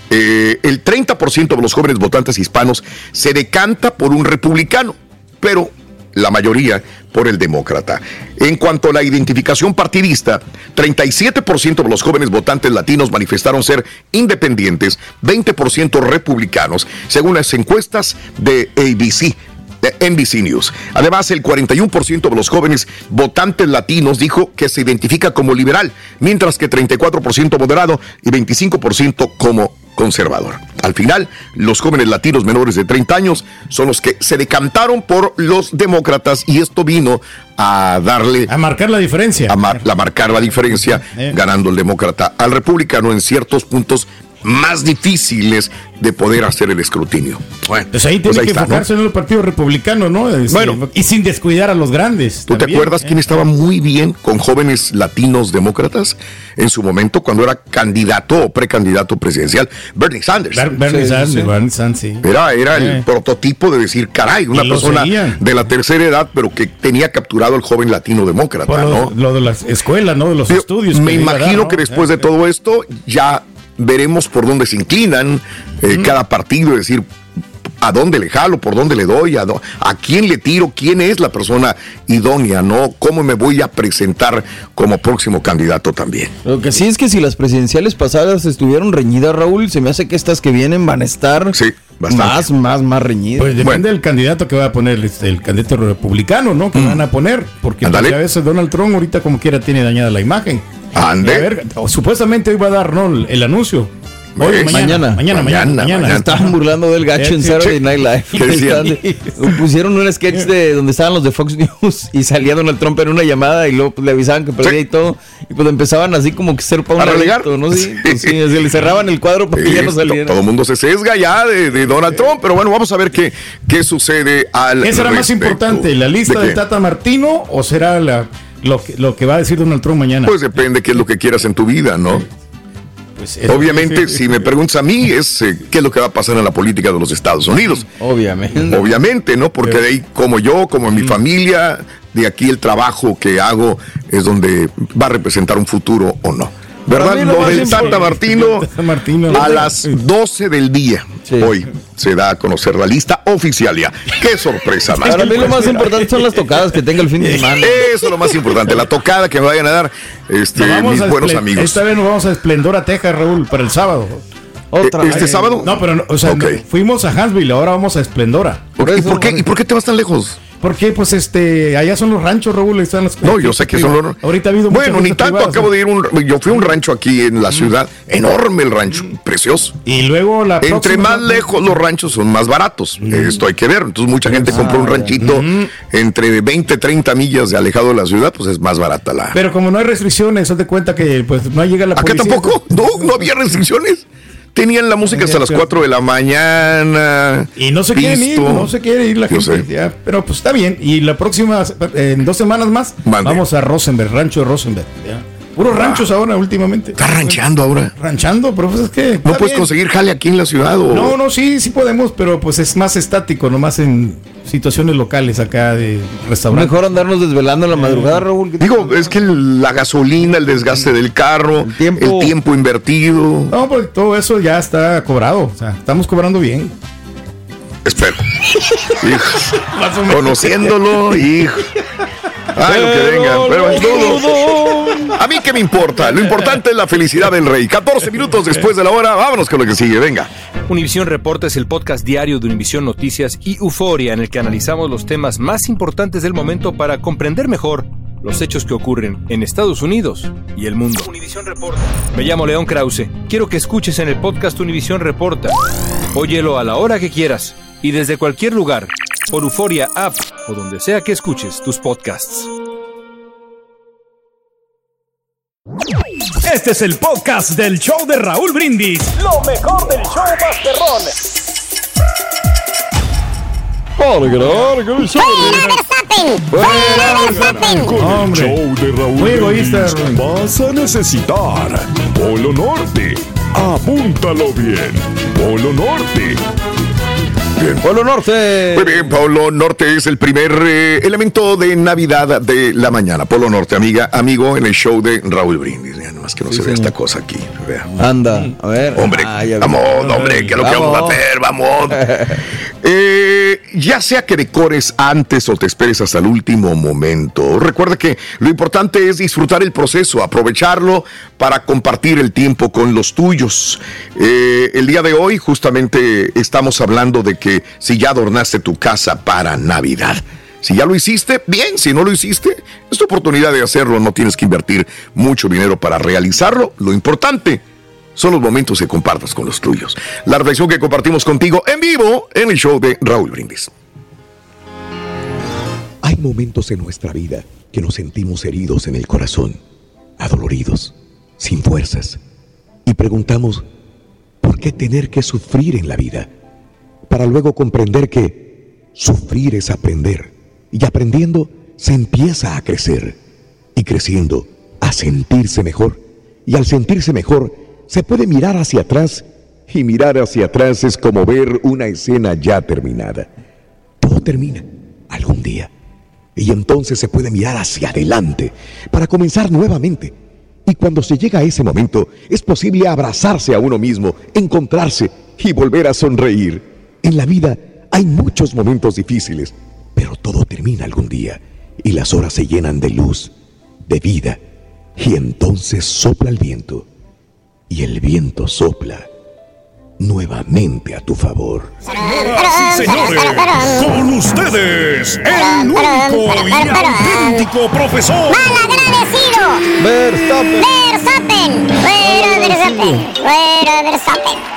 eh, el 30% de los jóvenes votantes hispanos se decanta por un republicano, pero la mayoría por el demócrata. En cuanto a la identificación partidista, 37% de los jóvenes votantes latinos manifestaron ser independientes, 20% republicanos, según las encuestas de ABC. De NBC News. Además, el 41% de los jóvenes votantes latinos dijo que se identifica como liberal, mientras que 34% moderado y 25% como conservador. Al final, los jóvenes latinos menores de 30 años son los que se decantaron por los demócratas y esto vino a darle... A marcar la diferencia. A, marcar la diferencia, eh. ganando el demócrata al republicano en ciertos puntos más difíciles de poder hacer el escrutinio. Bueno, pues ahí tiene pues que enfocarse en el Partido Republicano, ¿no? bueno, y sin descuidar a los grandes. ¿Tú te acuerdas quién estaba muy bien con jóvenes latinos demócratas en su momento cuando era candidato o precandidato presidencial? Bernie Sanders. Bernie, Sanders Bernie Sanders, sí. Era, era el eh. prototipo de decir, caray, una persona de la tercera edad, pero que tenía capturado al joven latino demócrata, lo, ¿no? Lo de las escuelas, ¿no? De los estudios. Me imagino que después de todo esto ya veremos por dónde se inclinan eh, cada partido, es decir, a dónde le jalo, por dónde le doy, a, a, quién le tiro, quién es la persona idónea, ¿no? ¿Cómo me voy a presentar como próximo candidato también? Lo que sí es que si las presidenciales pasadas estuvieron reñidas, Raúl, se me hace que estas que vienen van a estar más, más, más reñidas. Pues depende del candidato que va a poner este, el candidato republicano, ¿no? Que van a poner, porque pues, a veces Donald Trump ahorita como quiera tiene dañada la imagen. Ande. supuestamente hoy va a dar ¿no? el anuncio Hoy, mañana, mañana, mañana, mañana. Se estaban burlando del gacho en Saturday. Night Live. ¿Qué decían? Estaban- Pusieron un sketch de donde estaban los de Fox News y salía Donald Trump en una llamada y luego pues, le avisaban que perdía y todo. Y pues empezaban así como que ser para un ¿A ladito, ¿no? Sí, pues, sí, así le cerraban el cuadro para que ya no saliera. Todo el mundo se sesga ya de, de Donald Trump, pero bueno, vamos a ver qué, qué sucede al ¿Qué será más respecto. importante, la lista ¿De? Tata Martino o será la, lo, que, lo que va a decir Donald Trump mañana? Pues depende qué es lo que quieras en tu vida, ¿no? Pues Obviamente, si me preguntas a mí, es eh, qué es lo que va a pasar en la política de los Estados Unidos. Obviamente. Obviamente, ¿no? Porque de ahí, como yo, como mi familia, de aquí el trabajo que hago es donde va a representar un futuro o no. ¿Verdad? Lo del Tata Martino, a las 12 del día, hoy se da a conocer la lista oficial ya. ¡Qué sorpresa, más! Para mí lo más importante son las tocacadas que tenga el fin de semana. Eso es lo más importante, la tocada que me vayan a dar este, mis a buenos amigos. Esta vez nos vamos a Esplendora, Texas, Raúl, para el sábado. Otra ¿Este Ay, sábado? No, pero, no, o sea, no, fuimos a Huntsville, ahora vamos a Esplendora. ¿Y por qué, ¿Y por qué te vas tan lejos? Porque, pues, este, allá son los ranchos, Raúl, están las No, yo sé que son los... Ahorita ha habido Bueno, ni tanto, privadas, acabo de ir un... Yo fui a un rancho aquí en la ciudad, enorme el rancho, precioso. Y luego la Entre más lejos los ranchos son más baratos, esto hay que ver. Entonces mucha gente compró un ranchito entre 20, 30 millas de alejado de la ciudad, pues es más barata la... Pero como no hay restricciones, haz de cuenta que pues no llega la ¿Acá policía. tampoco? No, no había restricciones. Tenían la música hasta las 4 de la mañana. Y no se quieren ir, no se quiere ir la Yo gente. ya, pero pues está bien. Y la próxima, en dos semanas más, Mande. vamos a Rosenberg, rancho de Rosenberg. ya. Puros ranchos ahora últimamente. Está rancheando ahora. Ranchando, pero pues es que. ¿No puedes bien. conseguir jale aquí en la ciudad? O... No, no, sí, sí podemos, pero pues es más estático, nomás en situaciones locales acá de restaurantes. Mejor andarnos desvelando en la madrugada, Raúl. Digo, es que la gasolina, el desgaste del carro, el tiempo, invertido. No, porque todo eso ya está cobrado. O sea, estamos cobrando bien. Espera. Hijo. Conociéndolo, hijo. Ay, lo que venga. Pero es todo. A mí qué me importa. Lo importante es la felicidad del rey. 14 minutos después de la hora. Vámonos con lo que sigue. Venga. Univisión Reporta es el podcast diario de Univisión Noticias y Euforia en el que analizamos los temas más importantes del momento para comprender mejor los hechos que ocurren en Estados Unidos y el mundo. Univisión Reporta. Me llamo León Krause. Quiero que escuches en el podcast Univisión Reporta. Óyelo a la hora que quieras y desde cualquier lugar por Euforia App o donde sea que escuches tus podcasts. Este es el podcast del show de Raúl Brindis. Lo mejor del show Masterrón. Hombre. Show de Raúl Muy egoísta, Brindis. Vas a necesitar Polo Norte. Apúntalo bien. Polo Norte. Bien. Polo Norte. Muy bien, Polo Norte es el primer eh, elemento de Navidad de la mañana. Polo Norte, amiga, amigo, en el show de Raúl Brindis. Que no se vea esta cosa aquí. Vea. Anda, a ver. Hombre, Ah, vamos, hombre, ¿qué es lo que vamos a hacer? Vamos. Eh, ya sea que decores antes o te esperes hasta el último momento, recuerda que lo importante es disfrutar el proceso, aprovecharlo para compartir el tiempo con los tuyos. Eh, el día de hoy justamente estamos hablando de que si ya adornaste tu casa para Navidad. Si ya lo hiciste, bien, si no lo hiciste, es tu oportunidad de hacerlo, no tienes que invertir mucho dinero para realizarlo. Lo importante son los momentos que compartas con los tuyos. La reflexión que compartimos contigo en vivo en el show de Raúl Brindis. Hay momentos en nuestra vida que nos sentimos heridos en el corazón, adoloridos, sin fuerzas, y preguntamos, ¿por qué tener que sufrir en la vida? Para luego comprender que sufrir es aprender, y aprendiendo se empieza a crecer, y creciendo a sentirse mejor, y al sentirse mejor se puede mirar hacia atrás, y mirar hacia atrás es como ver una escena ya terminada. Todo termina algún día. Y entonces se puede mirar hacia adelante para comenzar nuevamente. Y cuando se llega a ese momento, es posible abrazarse a uno mismo, encontrarse y volver a sonreír. En la vida hay muchos momentos difíciles, pero todo termina algún día y las horas se llenan de luz, de vida. Y entonces sopla el viento y el viento sopla nuevamente a tu favor. Señoras y señores, con ustedes, el único y auténtico profesor. ¡Malagradecido! Verstappen. Verstappen, fuera Verstappen. Fuera Verstappen.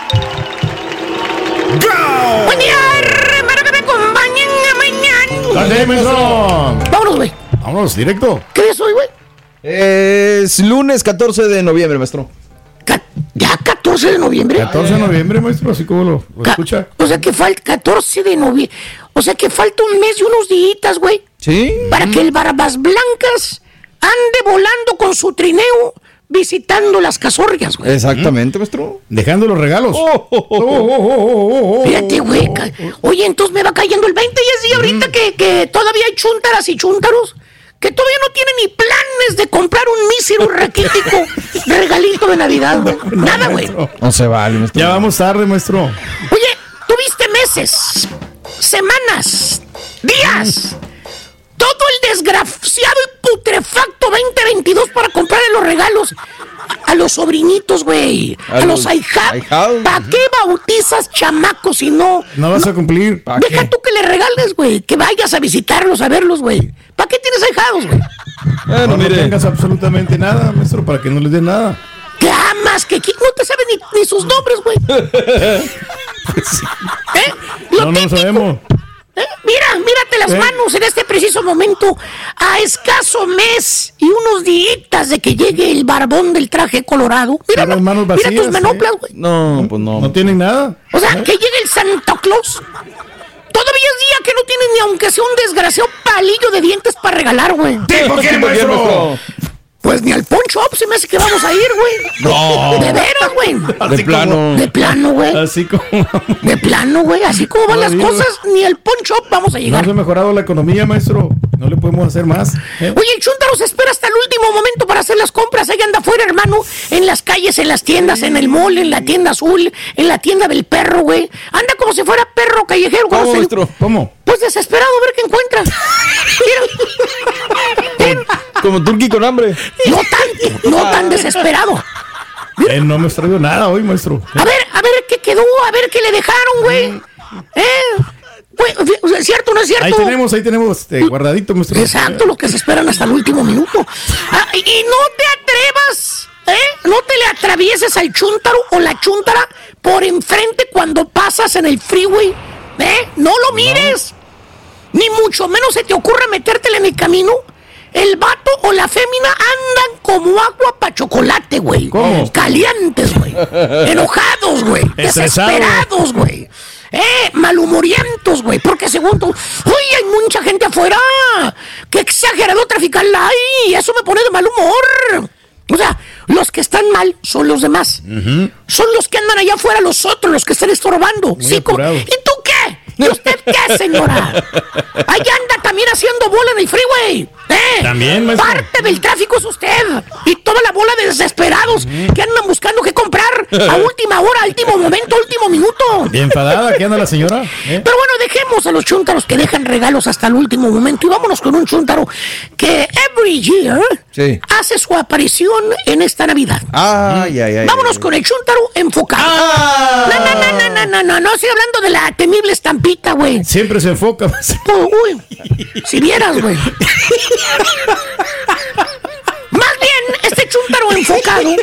Buen día, Vámonos, güey. Vámonos, directo. ¿Qué día es hoy, güey? Es lunes 14 de noviembre, maestro. ¿Ya 14 de noviembre? 14 de noviembre, maestro, así como lo, lo escucha. O sea que falta 14 de noviembre. O sea que falta un mes y unos días, güey. Sí. Para que el Barbas Blancas ande volando con su trineo visitando las casorrias, güey. Exactamente, maestro. Dejando los regalos. Fíjate, güey. Oye, entonces me va cayendo el 20 y así ahorita que, que todavía hay chuntaras y chuntaros que todavía no tienen ni planes de comprar un mísero raquítico regalito de Navidad, güey. Nada, güey. No se vale, maestro. Ya vamos tarde, maestro. Oye, tuviste meses, semanas, días, todo el desgraciado y putrefacto 2022 para comprarle los regalos a, a los sobrinitos, güey. A, A los los ahijados. ¿Para qué bautizas chamacos si no? No vas a cumplir. Deja tú que le regales, güey. Que vayas a visitarlos, a verlos, güey. ¿Para qué tienes ahijados, güey? no, no tengas absolutamente nada, maestro, para que no les dé nada. Que amas, que no te sabes ni, ni sus nombres, güey. ¿Eh? Lo No, no lo sabemos. ¿Eh? Mira, mírate las ¿Eh? manos en este preciso momento. A escaso mes y unos días de que llegue el barbón del traje colorado. Mira, Las manos mira vacías. tus manoplas, güey. No, pues no. No tienen nada. O sea, que llegue el Santa Claus. Todavía es día que no tienes ni aunque sea un desgraciado palillo de dientes para regalar, güey. ¿Tipo qué, maestro? Pues ni al poncho up se me hace que vamos a ir, güey. No. De veras, güey. Así como- De plano, güey. Así como. De plano, güey. Así como van No, las cosas, ni al poncho up vamos a No llegar. se ha mejorado la economía, maestro. No le podemos hacer más. ¿eh? Oye, el Chuntaro se espera hasta el último momento para hacer las compras. Ahí anda afuera, hermano. En las calles, en las tiendas, en el mall, en la tienda azul, en la tienda del perro, güey. Anda como si fuera perro callejero. ¿Cómo, maestro? ¿Cómo? Pues desesperado a ver qué encuentra. Como turqui con hambre. No tanto, no tan desesperado. Eh, no me traído nada hoy, maestro. A ver, a ver qué quedó, a ver qué le dejaron, güey. ¿Eh? O sea, ¿Es cierto o no es cierto? Ahí tenemos, ahí tenemos este, guardadito, maestro. Exacto, lo que se esperan hasta el último minuto. Ah, y no te atrevas, ¿eh? No te le atravieses al chuntaro o la chuntara por enfrente cuando pasas en el freeway, ¿eh? No lo mires. Ni mucho menos se te ocurre metértele en el camino. El vato o la fémina andan como agua pa' chocolate, güey. ¿Cómo? Calientes, güey. Enojados, güey. Desesperados, güey. Eh, malhumorientos, güey. Porque según tú, uy, hay mucha gente afuera. Qué exagerado traficar hay. Eso me pone de mal humor. O sea, los que están mal son los demás. Son los que andan allá afuera, los otros, los que están estorbando. ¿Y tú qué? ¿Y usted qué, señora? Allá anda también haciendo bola en el freeway. ¿Eh? También, maestro. Parte del tráfico es usted. Y toda la bola de desesperados que andan buscando qué comprar a última hora, último momento, último minuto. Bien enfadada, ¿qué anda la señora? ¿Eh? Pero bueno, dejemos a los chuntaros que dejan regalos hasta el último momento y vámonos con un chuntaro que every year Sí. hace su aparición en esta Navidad. Ay, ay, ay. Vámonos con el chuntaro enfocado. Ah. No, no, no, no, no, no, no, no estoy hablando de la temible estampita, güey. Siempre se enfoca. uy, si vieras, güey. Más bien, este chuntaro enfocado,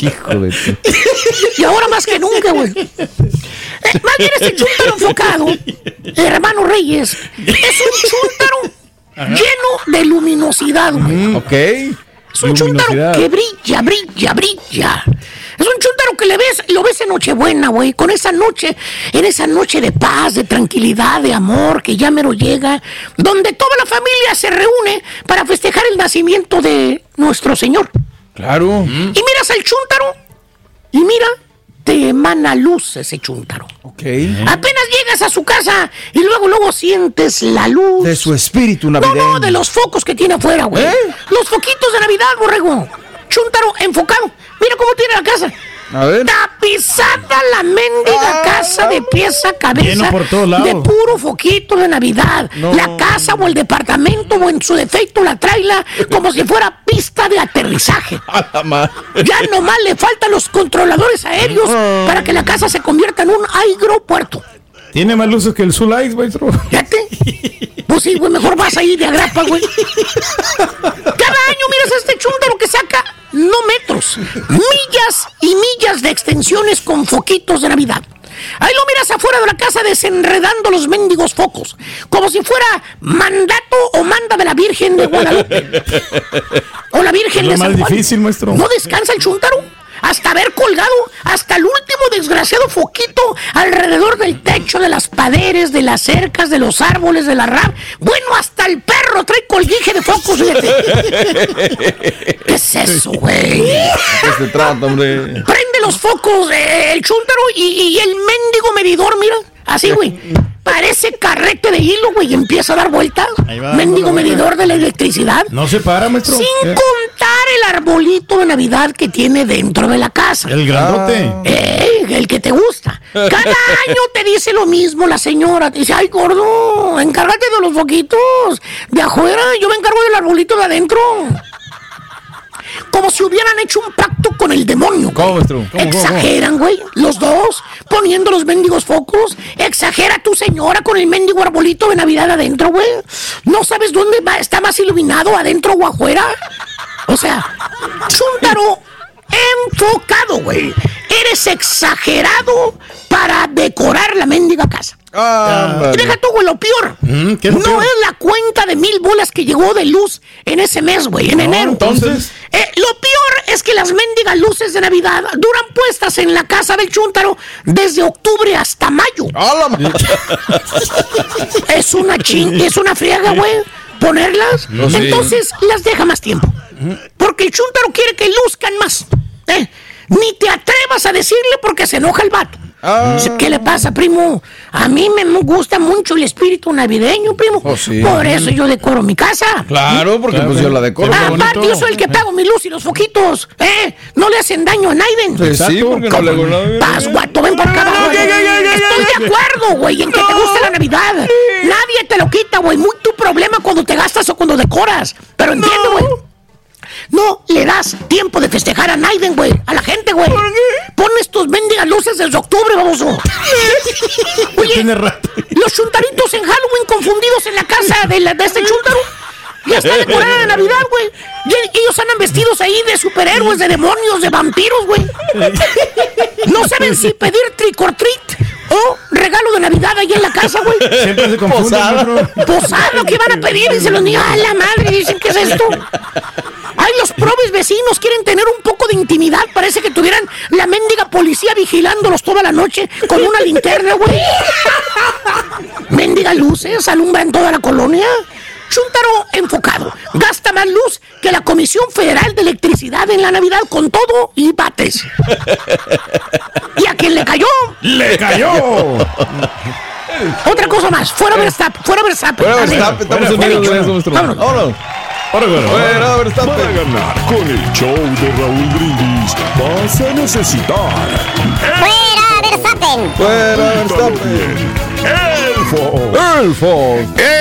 Hijo de y ahora más que nunca, güey. Eh, más bien, este chuntaro enfocado, hermano Reyes, es un chúntaro lleno de luminosidad, güey. Ok. Es un chúntaro que brilla, brilla, brilla. Es un chúntaro que le ves, lo ves en Nochebuena, güey, con esa noche, en esa noche de paz, de tranquilidad, de amor, que ya mero llega, donde toda la familia se reúne para festejar el nacimiento de nuestro Señor. Claro. Y miras al chúntaro, y mira, te emana luz ese chúntaro. Ok. Apenas llegas a su casa y luego, luego sientes la luz. De su espíritu No, navideño. no, de los focos que tiene afuera, güey. ¿Eh? Los foquitos de Navidad, borrego. Chúntaro enfocado. Mira cómo tiene la casa. A ver. Tapizada la mendiga casa de pies a cabeza. Por todos lados. De puro foquito de Navidad. No. La casa o el departamento o en su defecto la traila como si fuera pista de aterrizaje. A la madre. Ya nomás le faltan los controladores aéreos para que la casa se convierta en un aeropuerto. Tiene más luces que el Zulais, maestro. Fíjate. Pues sí, güey, mejor vas ahí de agrapa, güey. Cada año miras a este chúntaro que saca no metros, millas y millas de extensiones con foquitos de Navidad. Ahí lo miras afuera de la casa desenredando los mendigos focos, como si fuera mandato o manda de la Virgen de Guadalupe. O la Virgen Es lo de San más Juan. difícil, maestro. ¿No descansa el chúntaro? Hasta haber colgado hasta el último desgraciado foquito alrededor del techo, de las paredes, de las cercas, de los árboles, de la rama. Bueno, hasta el perro trae colguije de focos. ¿Qué es eso, güey? ¿Qué se trata, hombre? Prende los focos eh, el chúntaro y, y el mendigo medidor, mira. Así, güey. Parece carrete de hilo, güey, y empieza a dar vueltas. va, Mendigo medidor de la electricidad. No se para, maestro. Sin contar el arbolito de Navidad que tiene dentro de la casa. El grandote. Eh, el que te gusta. Cada año te dice lo mismo la señora. Te dice, ay, gordo, encárgate de los foquitos de afuera. Yo me encargo del arbolito de adentro. Como si hubieran hecho un pacto con el demonio. ¿Cómo? ¿Cómo? Exageran, güey. Los dos, poniendo los mendigos focos. Exagera tu señora con el mendigo arbolito de Navidad adentro, güey. ¿No sabes dónde va- está más iluminado, adentro o afuera? O sea, chúntaro enfocado, güey. Eres exagerado para decorar la mendiga casa. Y deja tú, güey, lo peor. Mm, ¿qué es no peor? es la cuenta de mil bolas que llegó de luz en ese mes, güey, en No, enero. entonces. Eh, lo peor es que las mendigas luces de Navidad duran puestas en la casa del chúntaro desde octubre hasta mayo. es una ching, es una friega, güey, ponerlas. No, sí. Entonces las deja más tiempo. Porque el chúntaro quiere que luzcan más. ¿eh? Ni te atrevas a decirle porque se enoja el vato. Ah. ¿Qué le pasa, primo? A mí me gusta mucho el espíritu navideño, primo. Oh, sí. Por eso yo decoro mi casa. Claro, porque pues yo la decoro. Ah, aparte, yo soy el que pago mi luz y los foquitos. ¿Eh? No le hacen daño a Naiden. Pues sí, porque no le. Vas, guato, ven por acá. abajo. Estoy de acuerdo, güey, en que te gusta la Navidad. Nadie te lo quita, güey. Muy tu problema cuando te gastas o cuando decoras. Pero entiendo, güey. No le das tiempo de festejar a Naiden, güey. A la gente, güey. Pones tus mendigas luces desde octubre, baboso. Oye, Tiene rato. los chuntaritos en Halloween confundidos en la casa de, la- de este chuntaro. Ya está decorada de Navidad, güey. Y ellos andan vestidos ahí de superhéroes, de demonios, de vampiros, güey. No saben si pedir trick or treat o regalo de Navidad ahí en la casa, güey. Siempre se confunden, Posada. Posada, ¿qué van a pedir? Dicen los niños, ¡a la madre! Dicen, ¿qué es esto? Ay, los probes vecinos quieren tener un poco de intimidad. Parece que tuvieran la mendiga policía vigilándolos toda la noche con una linterna, güey. Mendiga luces alumbran toda la colonia. Chuntaro enfocado. Gasta más luz que la Comisión Federal de Electricidad en la Navidad con todo y bates. ¿Y a quién le cayó? ¡Le cayó! Otra cosa más. Fuera Verstappen. Fuera Verstappen. Fuera. Verstappen, estamos unidos en maestro. Vámonos. Bueno. Fuera Para ganar con el show de Raúl Brindis vas a necesitar ¡Fuera, Verstappen! Fuera Verstappen. Elfo. Elfo.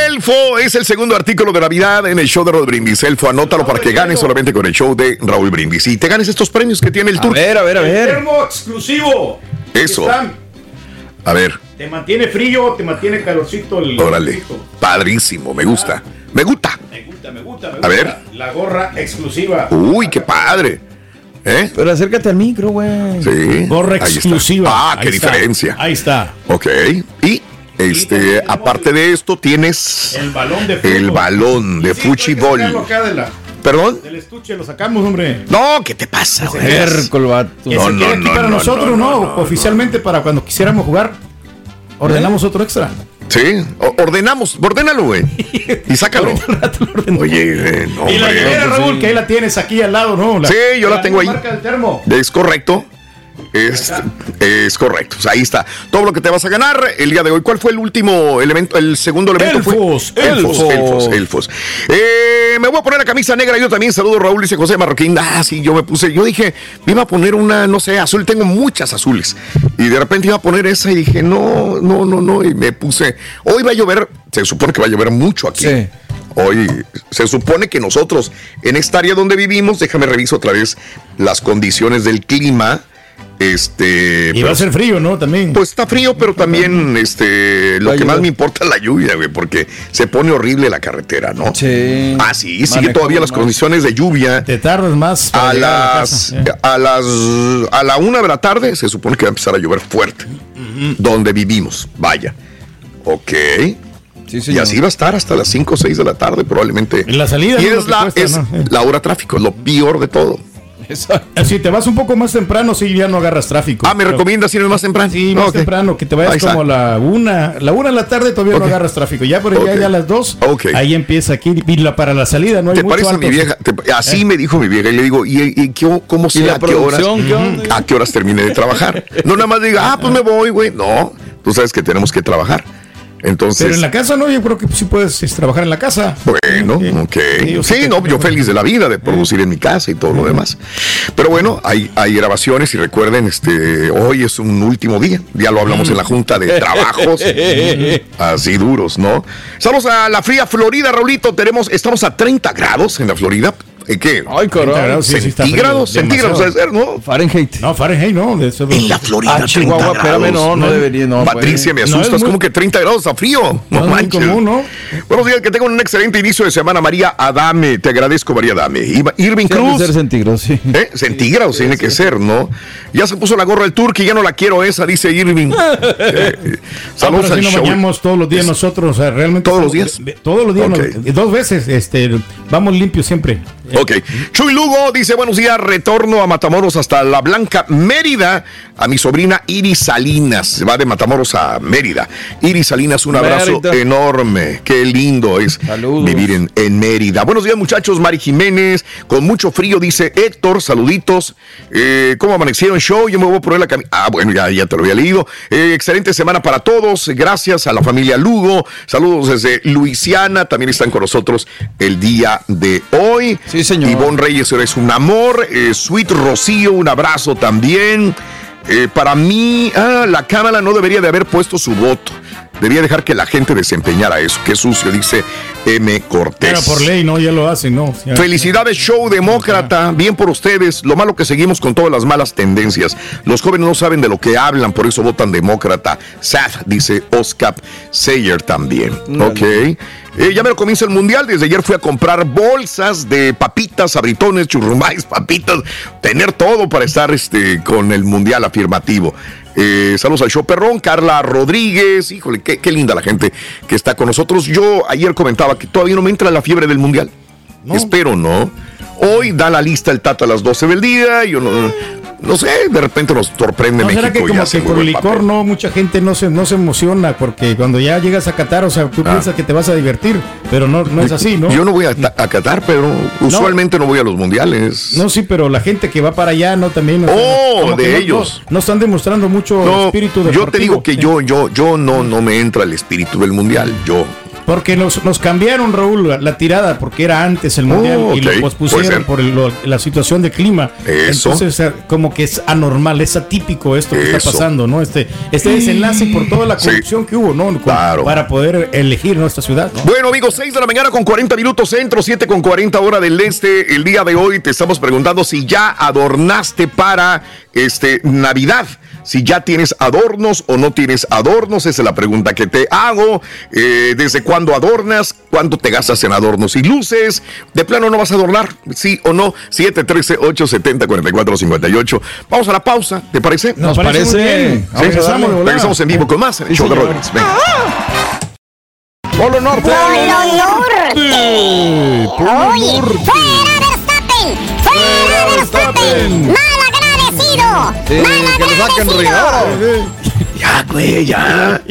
Elfo es el segundo artículo de Navidad en el show de Raúl Brindis. Elfo, anótalo para que ganes solamente con el show de Raúl Brindis. Y te ganes estos premios que tiene el A tour. ver, a ver, a ver. Termo exclusivo. Eso. A ver, Te mantiene frío, te mantiene calorcito el. órale. calorcito. Padrísimo, me gusta. Me gusta. Me gusta, me gusta, me A gusta. ver. La gorra exclusiva. Uy, qué padre. ¿Eh? Pero acércate al micro, güey. Sí. Gorra Ahí está. exclusiva. Ah, qué Ahí está. diferencia. Ahí está. Ok. Y este, aparte de esto, tienes El balón de fútbol. el balón de Sí, fuchibol. ¿Perdón? Del estuche lo sacamos, hombre. No, ¿qué te pasa, güey? El vato. Que No, no, aquí no, para no, nosotros, no, no, no, no. Oficialmente para cuando quisiéramos jugar, ordenamos otro extra. Sí, o- ordenamos, ordénalo, güey. Y sácalo. Oye, eh, no, y la hombre. hielera, Raúl, sí. que ahí la tienes aquí al lado, ¿no? Sí, yo la tengo ahí. marca del termo. Es correcto. Es, es correcto. O sea, ahí está. Todo lo que te vas a ganar el día de hoy. ¿Cuál fue el último elemento? El segundo elemento Elfos, fue. Elfos, elfos. elfos, elfos. Eh, me voy a poner la camisa negra. Yo también saludo Raúl, dice José Marroquín. Ah, sí, yo me puse. Yo dije, me iba a poner una, no sé, azul. Tengo muchas azules. Y de repente iba a poner esa y dije, no, no, no, no. Y me puse. Hoy va a llover. Se supone que va a llover mucho aquí. Sí. Hoy se supone que nosotros, en esta área donde vivimos, déjame reviso otra vez las condiciones del clima. Este. Y va a ser frío, ¿no? También. Pues está frío, pero también este, lo que más me importa es la lluvia, güey, porque se pone horrible la carretera, ¿no? Sí. Ah, sí, sigue todavía las más. condiciones de lluvia. Te tardas más. A llegar a la las, a las a la una de la tarde se supone que va a empezar a llover fuerte. Donde vivimos, vaya. Ok. y así va a estar hasta las 5 o 6 de la tarde, probablemente. En la salida, Y es, la, cuesta, es ¿no? la hora tráfico, es lo peor de todo. Si te vas un poco más temprano, sí, ya no agarras tráfico. Ah, ¿me recomiendas irme más temprano? Sí, más temprano, que te vayas como a la una, la una de la tarde todavía no agarras tráfico. Ya por allá, ya a las dos, ahí empieza aquí, y la, para la salida no hay ¿Te mucho parece alto. mi vieja? Te- así Eh. me dijo mi vieja. Y le digo, ¿y, y qué- cómo sé la a qué horas? qué? ¿A qué horas termine de trabajar? No nada más diga, ah, pues me voy, güey. No, tú sabes que tenemos que trabajar. Entonces. Pero en la casa no, yo creo que sí puedes es, trabajar en la casa. Bueno, ok. Sí, no, yo feliz de la vida de producir en mi casa y todo lo demás. Pero bueno, hay, hay grabaciones y recuerden, este, hoy es un último día. Ya lo hablamos en la junta de trabajos. Así duros, ¿no? Saludos a la fría Florida, Raulito. Tenemos, estamos a 30 grados en la Florida. ¿Eh, ¿Qué? Ay, caray. Sí, sí está centígrados, centígrados, debe ser, ¿no? Fahrenheit. No, Fahrenheit no. De eso, En la Florida, Ah, Chihuahua, 30 espérame, grados. no, no debería, no. Patricia, me No es asustas, muy- como que 30 grados está frío. No, No es muy manches. común, ¿no? Buenos días, que tengan un excelente inicio de semana, María Adame. Te agradezco, María Adame. Irving Tiene que Cruz. ser centígrados, sí. ¿Eh? Centígrados tiene que ser, ¿no? Ya se puso la gorra del turque y ya no la quiero esa, dice Irving. Eh, saludos al nos show. bañamos todos los días nosotros, o sea, realmente. ¿Todos los días? Todos los días, dos veces, este, vamos limpios siempre. Ok. Chuy Lugo dice: Buenos días, retorno a Matamoros hasta la Blanca Mérida. A mi sobrina Iris Salinas. Se va de Matamoros a Mérida. Iris Salinas, un abrazo Mérida. enorme. Qué lindo es Saludos. vivir en, en Mérida. Buenos días, muchachos. Mari Jiménez, con mucho frío, dice Héctor. Saluditos. Eh, ¿Cómo amanecieron show? Yo me voy a poner la camisa. Ah, bueno, ya, ya te lo había leído. Eh, excelente semana para todos. Gracias a la familia Lugo. Saludos desde Luisiana. También están con nosotros el día de hoy. Sí, señor. Ivonne Reyes, eres un amor. Eh, Sweet Rocío, un abrazo también. Eh, para mí, ah, la Cámara no debería de haber puesto su voto. Debía dejar que la gente desempeñara eso. Qué sucio, dice M. Cortés. Pero por ley, no, ya lo hacen, ¿no? Ya- Felicidades, show demócrata. Bien por ustedes. Lo malo que seguimos con todas las malas tendencias. Los jóvenes no saben de lo que hablan, por eso votan demócrata. Sad, dice Oscar Sayer también. Ok. Eh, ya me lo comienza el mundial. Desde ayer fui a comprar bolsas de papitas, abritones, churrumais, papitas. Tener todo para estar este, con el mundial afirmativo. Eh, saludos al show perrón, Carla Rodríguez, híjole, qué, qué linda la gente que está con nosotros. Yo ayer comentaba que todavía no me entra la fiebre del mundial. Espero, ¿no? Hoy da la lista el Tato a las 12 del día. Yo no, no sé, de repente nos sorprende ¿No México. será que como que con el licor papel. no mucha gente no se no se emociona porque cuando ya llegas a Qatar, o sea, tú Ah. piensas que te vas a divertir, pero no no es así, ¿no? Yo no voy a, a Qatar, pero usualmente no voy a los mundiales. No, sí, pero la gente que va para allá no también. Oh, de ellos. No, están demostrando mucho espíritu yo deportivo. te digo que yo, yo, yo no, no me entra el espíritu del mundial. Yo. Porque nos, nos cambiaron, Raúl, la, la tirada, porque era antes el mundial Oh, y lo pospusieron por el- lo- la situación de clima. Eso. Entonces, sea, como que es anormal, es atípico esto que está pasando, ¿no? Este, este desenlace por toda la Sí. corrupción que hubo, ¿no? Con- Claro. Para poder elegir nuestra ciudad, ¿no? Bueno, amigos, 6 de la mañana con 40 minutos centro, 7 con 40 hora del este. El día de hoy te estamos preguntando si ya adornaste para este Navidad. Si ya tienes adornos o no tienes adornos, esa es la pregunta que te hago. Eh, ¿Desde cuándo adornas? ¿Cuánto te gastas en adornos y luces? ¿De plano no vas a adornar? ¿Sí o no? 713-870-4458. Vamos a la pausa, ¿te parece? Nos parece. bien. Sí, Regresamos en vivo con más. en el show de. Rodríguez. Venga. Polo Norte. Oye, fuera Verstappen, fuera Verstappen, Sí, que le saquen rigor. Ya, güey, ya.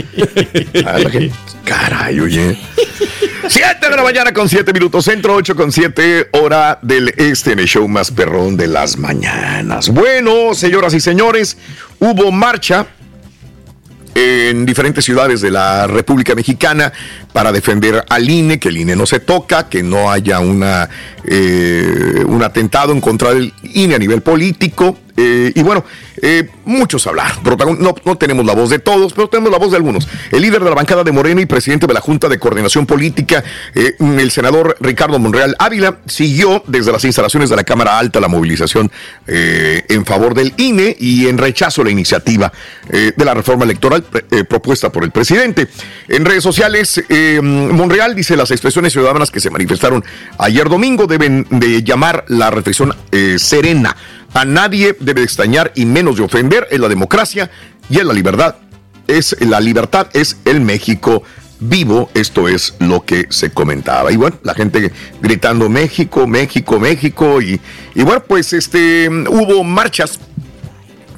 Caray, oye. 7 de la mañana con 7 minutos centro, 8 con 7 hora del este en el show más perrón de las mañanas. Bueno, señoras y señores, hubo marcha en diferentes ciudades de la República Mexicana para defender al INE, que el INE no se toca, que no haya una, eh, un atentado en contra del INE a nivel político. Eh, y bueno, eh, muchos hablar. Protagon- No, no tenemos la voz de todos, pero tenemos la voz de algunos. El líder de la bancada de Morena y presidente de la Junta de Coordinación Política, eh, el senador Ricardo Monreal Ávila, siguió desde las instalaciones de la Cámara Alta la movilización eh, en favor del INE y en rechazo a la iniciativa eh, de la reforma electoral propuesta por el presidente. En redes sociales, Monreal dice las expresiones ciudadanas que se manifestaron ayer domingo deben de llamar la reflexión serena. A nadie debe de extrañar y menos de ofender en la democracia y en la libertad. Es la libertad es el México vivo, esto es lo que se comentaba. Y bueno, la gente gritando México, México, México y, y bueno, pues este hubo marchas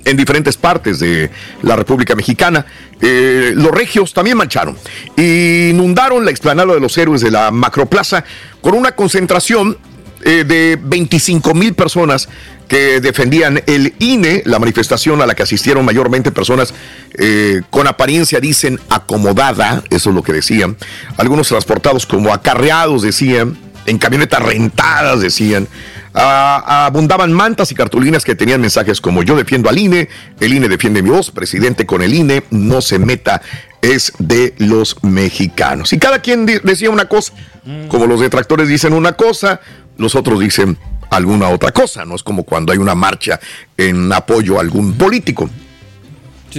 en diferentes partes de la República Mexicana. Eh, los regios también marcharon. Inundaron la explanada de los héroes de la Macroplaza con una concentración eh, de 25 mil personas que defendían el INE, la manifestación a la que asistieron mayormente personas eh, con apariencia, dicen, acomodada, eso es lo que decían, algunos transportados como acarreados, decían, en camionetas rentadas, decían, Ah, abundaban mantas y cartulinas que tenían mensajes como yo defiendo al INE, el INE defiende mi voz, presidente con el INE, no se meta, es de los mexicanos. Y cada quien decía una cosa, como los detractores dicen una cosa, los otros dicen alguna otra cosa, no es como cuando hay una marcha en apoyo a algún político.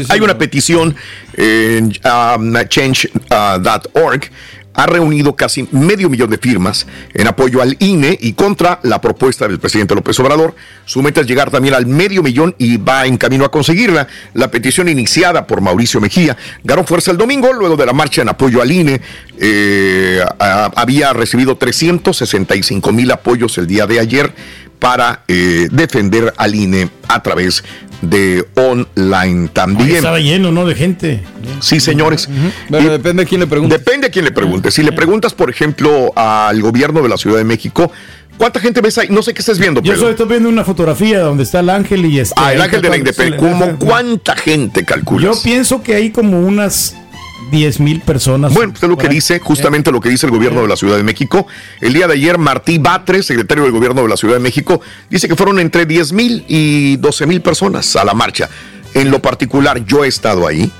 Hay una petición en um, change.org. ha reunido casi medio millón de firmas en apoyo al INE y contra la propuesta del presidente López Obrador. Su meta es llegar también al medio millón y va en camino a conseguirla. La petición iniciada por Mauricio Mejía ganó fuerza el domingo luego de la marcha en apoyo al INE. eh, había recibido 365 mil apoyos el día de ayer para eh, defender al INE a través de online Ahí también. estaba lleno, ¿no? De gente. Sí, señores. Bueno, depende a quién le pregunte. Depende a quién le pregunte. Si le preguntas, por ejemplo, al gobierno de la Ciudad de México, ¿cuánta gente ves ahí? No sé qué estés viendo, Yo pero. solo estoy viendo una fotografía donde está el ángel y este. Ah, el ángel de la está- independencia. ¿Cómo cuánta gente calculas? Yo pienso que hay como unas 10 mil personas. Bueno, pues es lo que dice, justamente lo que dice el gobierno de la Ciudad de México. El día de ayer, Martí Batres, secretario del gobierno de la Ciudad de México, dice que fueron entre 10 mil y 12 mil personas a la marcha. En lo particular, yo he estado ahí,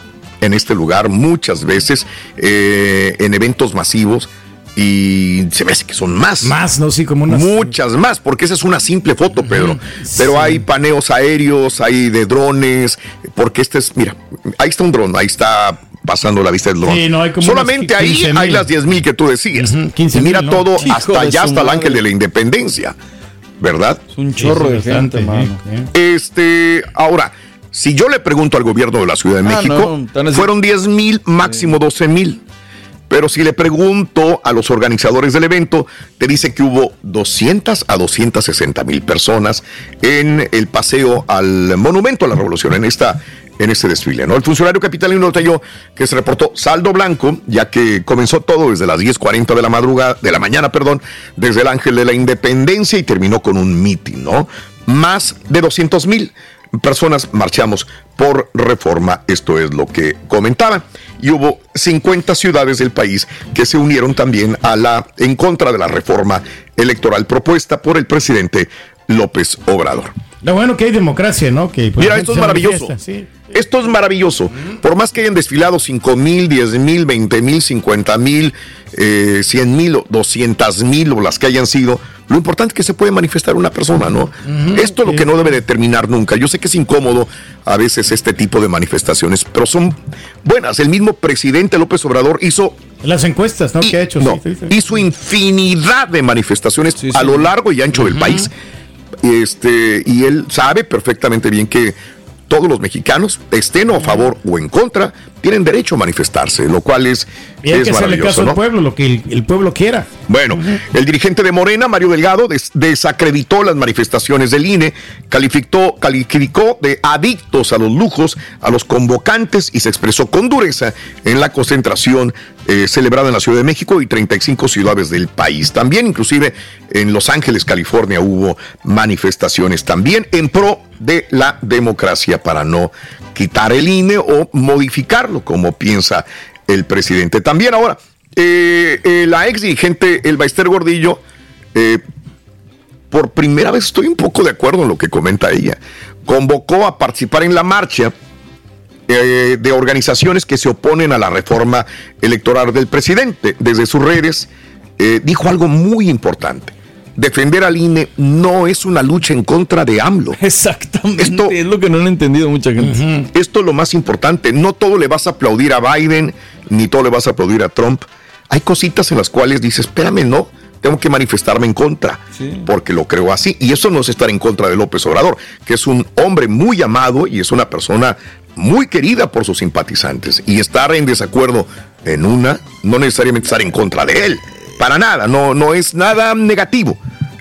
en este lugar, muchas veces, eh, en eventos masivos. Y se me hace que son más. Más, ¿no? Sí, como unas. Muchas más, porque esa es una simple foto, Pedro. Pero hay paneos aéreos, hay de drones, porque este es, mira, ahí está un dron, ahí está pasando la vista del dron. Sí, no, hay como Solamente ahí 15,000. hay las 10 mil que tú decías. 15,000, y mira ¿no? todo, Hijo hasta allá, hasta el ángel de la independencia, ¿verdad? Es un chorro de gente, mano. Este, ahora, si yo le pregunto al gobierno de la Ciudad de Ah, México, no, fueron 10 mil, máximo 12 mil. Pero si le pregunto a los organizadores del evento, te dice que hubo 200 a 260 mil personas en el paseo al Monumento a la Revolución, en esta en este desfile. ¿no? El funcionario capitalino detalló que se reportó saldo blanco, ya que comenzó todo desde las 10.40 de la madrugada, de la mañana, perdón, desde el Ángel de la Independencia y terminó con un mitin, ¿no? Más de 200 mil personas marchamos por reforma, esto es lo que comentaba. Y hubo 50 ciudades del país que se unieron también a la en contra de la reforma electoral propuesta por el presidente López Obrador. Lo bueno que hay democracia, ¿no? Que pues, Mira, esto es maravilloso. sí. Esto es maravilloso. Por más que hayan desfilado 5 mil, 10 mil, 20 mil, 50 mil, 100 mil, o 200 mil o las que hayan sido, lo importante es que se puede manifestar una persona, ¿no? Esto es lo que no debe determinar nunca. Yo sé que es incómodo a veces este tipo de manifestaciones, pero son buenas. El mismo presidente López Obrador hizo Las encuestas, ¿no? que ha hecho. no, sí, sí, sí. hizo infinidad de manifestaciones a lo largo y ancho del país. Este, y él sabe perfectamente bien que todos los mexicanos, estén a favor o en contra, tienen derecho a manifestarse, lo cual es, hay es que hacerle caso maravilloso. al ¿no? pueblo, lo que el, el pueblo quiera. Bueno, el dirigente de Morena, Mario Delgado, des- desacreditó las manifestaciones del INE, calificó, calificó de adictos a los lujos a los convocantes y se expresó con dureza en la concentración eh, celebrada en la Ciudad de México y 35 ciudades del país. También, inclusive, en Los Ángeles, California, hubo manifestaciones también en pro de la democracia para no quitar el INE o modificarlo, como piensa el presidente. También ahora, eh, eh, la ex dirigente Elba Ester Gordillo eh, por primera vez estoy un poco de acuerdo en lo que comenta ella. Convocó a participar en la marcha eh, de organizaciones que se oponen a la reforma electoral del presidente. Desde sus redes dijo algo muy importante. Defender al INE no es una lucha en contra de AMLO. Exactamente. Esto, es lo que no han entendido mucha gente. esto es lo más importante. No todo le vas a aplaudir a Biden, ni todo le vas a aplaudir a Trump. Hay cositas en las cuales dices, espérame, no, tengo que manifestarme en contra, porque lo creo así. Y eso no es estar en contra de López Obrador, que es un hombre muy amado y es una persona muy querida por sus simpatizantes. Y estar en desacuerdo en una, no necesariamente estar en contra de él. Para nada, no, no es nada negativo.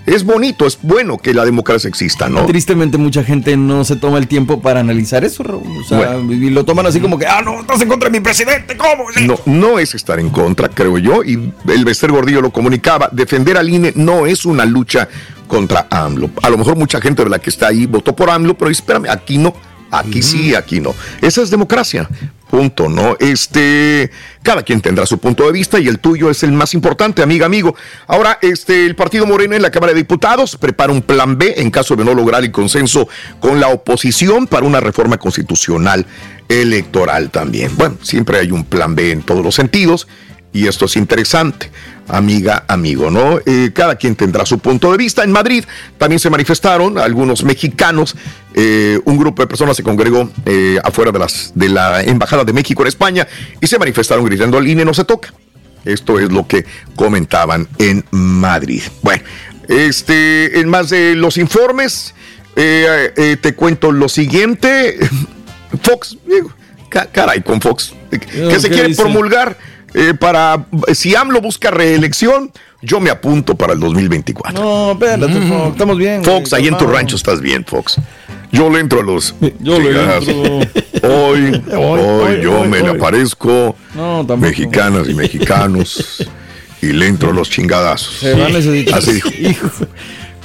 Es bonito, es bueno que la democracia exista, ¿no? Tristemente mucha gente no se toma el tiempo para analizar eso. O sea, y lo toman así como que, ah, no, estás en contra de mi presidente, ¿cómo? No, no es estar en contra, creo yo, y el Bester Gordillo lo comunicaba, defender al INE no es una lucha contra AMLO. A lo mejor mucha gente de la que está ahí votó por AMLO, pero espérame, aquí no, aquí sí, aquí no. Esa es democracia. Punto, ¿no? Este, cada quien tendrá su punto de vista y el tuyo es el más importante, amiga, amigo. Ahora, este, el Partido Moreno en la Cámara de Diputados prepara un plan B en caso de no lograr el consenso con la oposición para una reforma constitucional electoral también. Bueno, siempre hay un plan B en todos los sentidos y esto es interesante, amiga, amigo, ¿no? Eh, cada quien tendrá su punto de vista. En Madrid también se manifestaron algunos mexicanos, eh, un grupo de personas se congregó eh, afuera de, las, de la Embajada de México en España y se manifestaron gritando al INE no se toca. Esto es lo que comentaban en Madrid. Bueno, este, en más de los informes, te cuento lo siguiente. Fox, digo, caray con Fox, que ¿qué se quiere dice? promulgar eh, para, si AMLO busca reelección, yo me apunto para el 2024. No, espérate, Fox, estamos bien. Fox, güey, ahí en tu rancho estás bien, Fox. Yo le entro a los. Yo le chingazos. entro. Hoy, hoy, hoy, yo hoy, me le aparezco. No, tampoco. mexicanas y mexicanos. y le entro a los chingadazos. Se va a necesitar. Así dijo.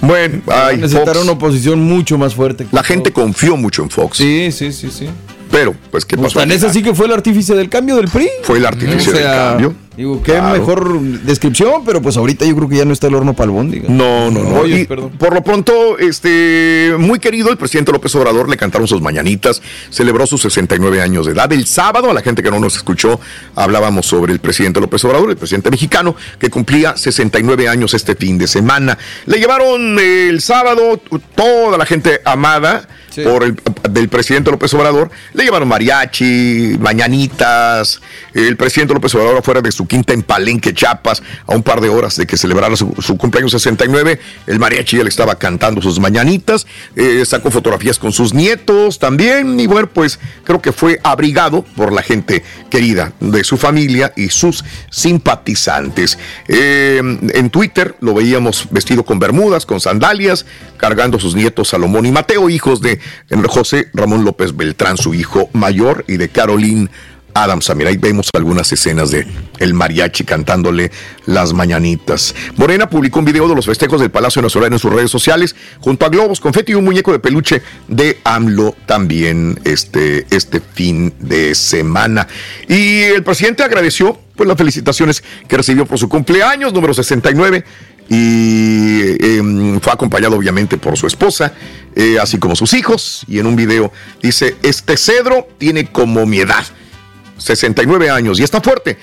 Bueno, ay, necesitar Fox, una oposición mucho más fuerte. que la gente confió mucho en Fox. Sí, sí, sí, sí. Pero, pues, ¿qué pasó? final? así que fue el artífice del cambio del PRI. Fue el artífice del cambio. Digo, qué Claro. mejor descripción, pero pues ahorita yo creo que ya no está el horno palbón, diga. No, no, no. Rollos, Y perdón. por lo pronto, este, muy querido, el presidente López Obrador le cantaron sus mañanitas, celebró sus 69 años de edad. El sábado, a la gente que no nos escuchó, hablábamos sobre el presidente López Obrador, el presidente mexicano, que cumplía 69 años este fin de semana. Le llevaron eh, el sábado toda la gente amada. Por el del presidente López Obrador, le llevaron mariachi, mañanitas, el presidente López Obrador afuera de su quinta en Palenque, Chiapas, a un par de horas de que celebrara su, cumpleaños 69, el mariachi le estaba cantando sus mañanitas, eh, sacó fotografías con sus nietos también, y bueno, pues creo que fue abrigado por la gente querida de su familia y sus simpatizantes. Eh, en Twitter lo veíamos vestido con bermudas, con sandalias, cargando sus nietos Salomón y Mateo, hijos de José Ramón López Beltrán, su hijo mayor, y de Caroline Adams. Mira, ahí vemos algunas escenas de el mariachi cantándole las mañanitas. Morena publicó un video de los festejos del Palacio Nacional en sus redes sociales, junto a globos, confeti y un muñeco de peluche de AMLO también este, este fin de semana. Y el presidente agradeció pues, las felicitaciones que recibió por su cumpleaños, número 69 y eh, fue acompañado obviamente por su esposa, eh, así como sus hijos, y en un video dice, este cedro tiene como mi edad. 69 años y está fuerte.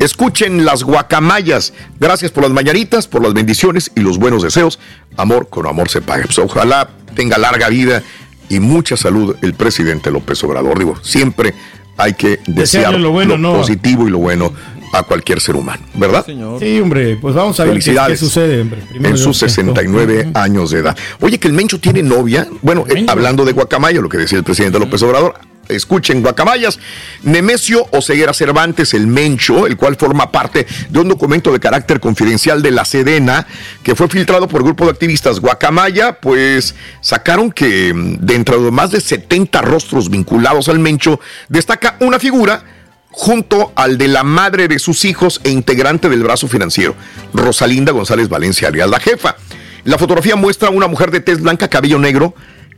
Escuchen las guacamayas. Gracias por las mañanitas, por las bendiciones y los buenos deseos. Amor con amor se paga. Pues ojalá tenga larga vida y mucha salud el presidente López Obrador. Digo, siempre hay que desear lo bueno, ¿no? positivo y lo bueno a cualquier ser humano, ¿verdad? Sí, hombre, pues vamos a ver qué, qué sucede, hombre. Primero en sus Dios, 69 años de edad. Oye, que el Mencho tiene novia. Bueno, eh, hablando de Guacamaya, lo que decía el presidente López Obrador. Escuchen, Guacamayas. Nemesio Oseguera Cervantes, el Mencho, el cual forma parte de un documento de carácter confidencial de la Sedena, que fue filtrado por el grupo de activistas Guacamaya, pues sacaron que mm, dentro de más de 70 rostros vinculados al Mencho, destaca una figura junto al de la madre de sus hijos e integrante del brazo financiero, Rosalinda González Valencia, alias la jefa. La fotografía muestra a una mujer de tez blanca, cabello negro,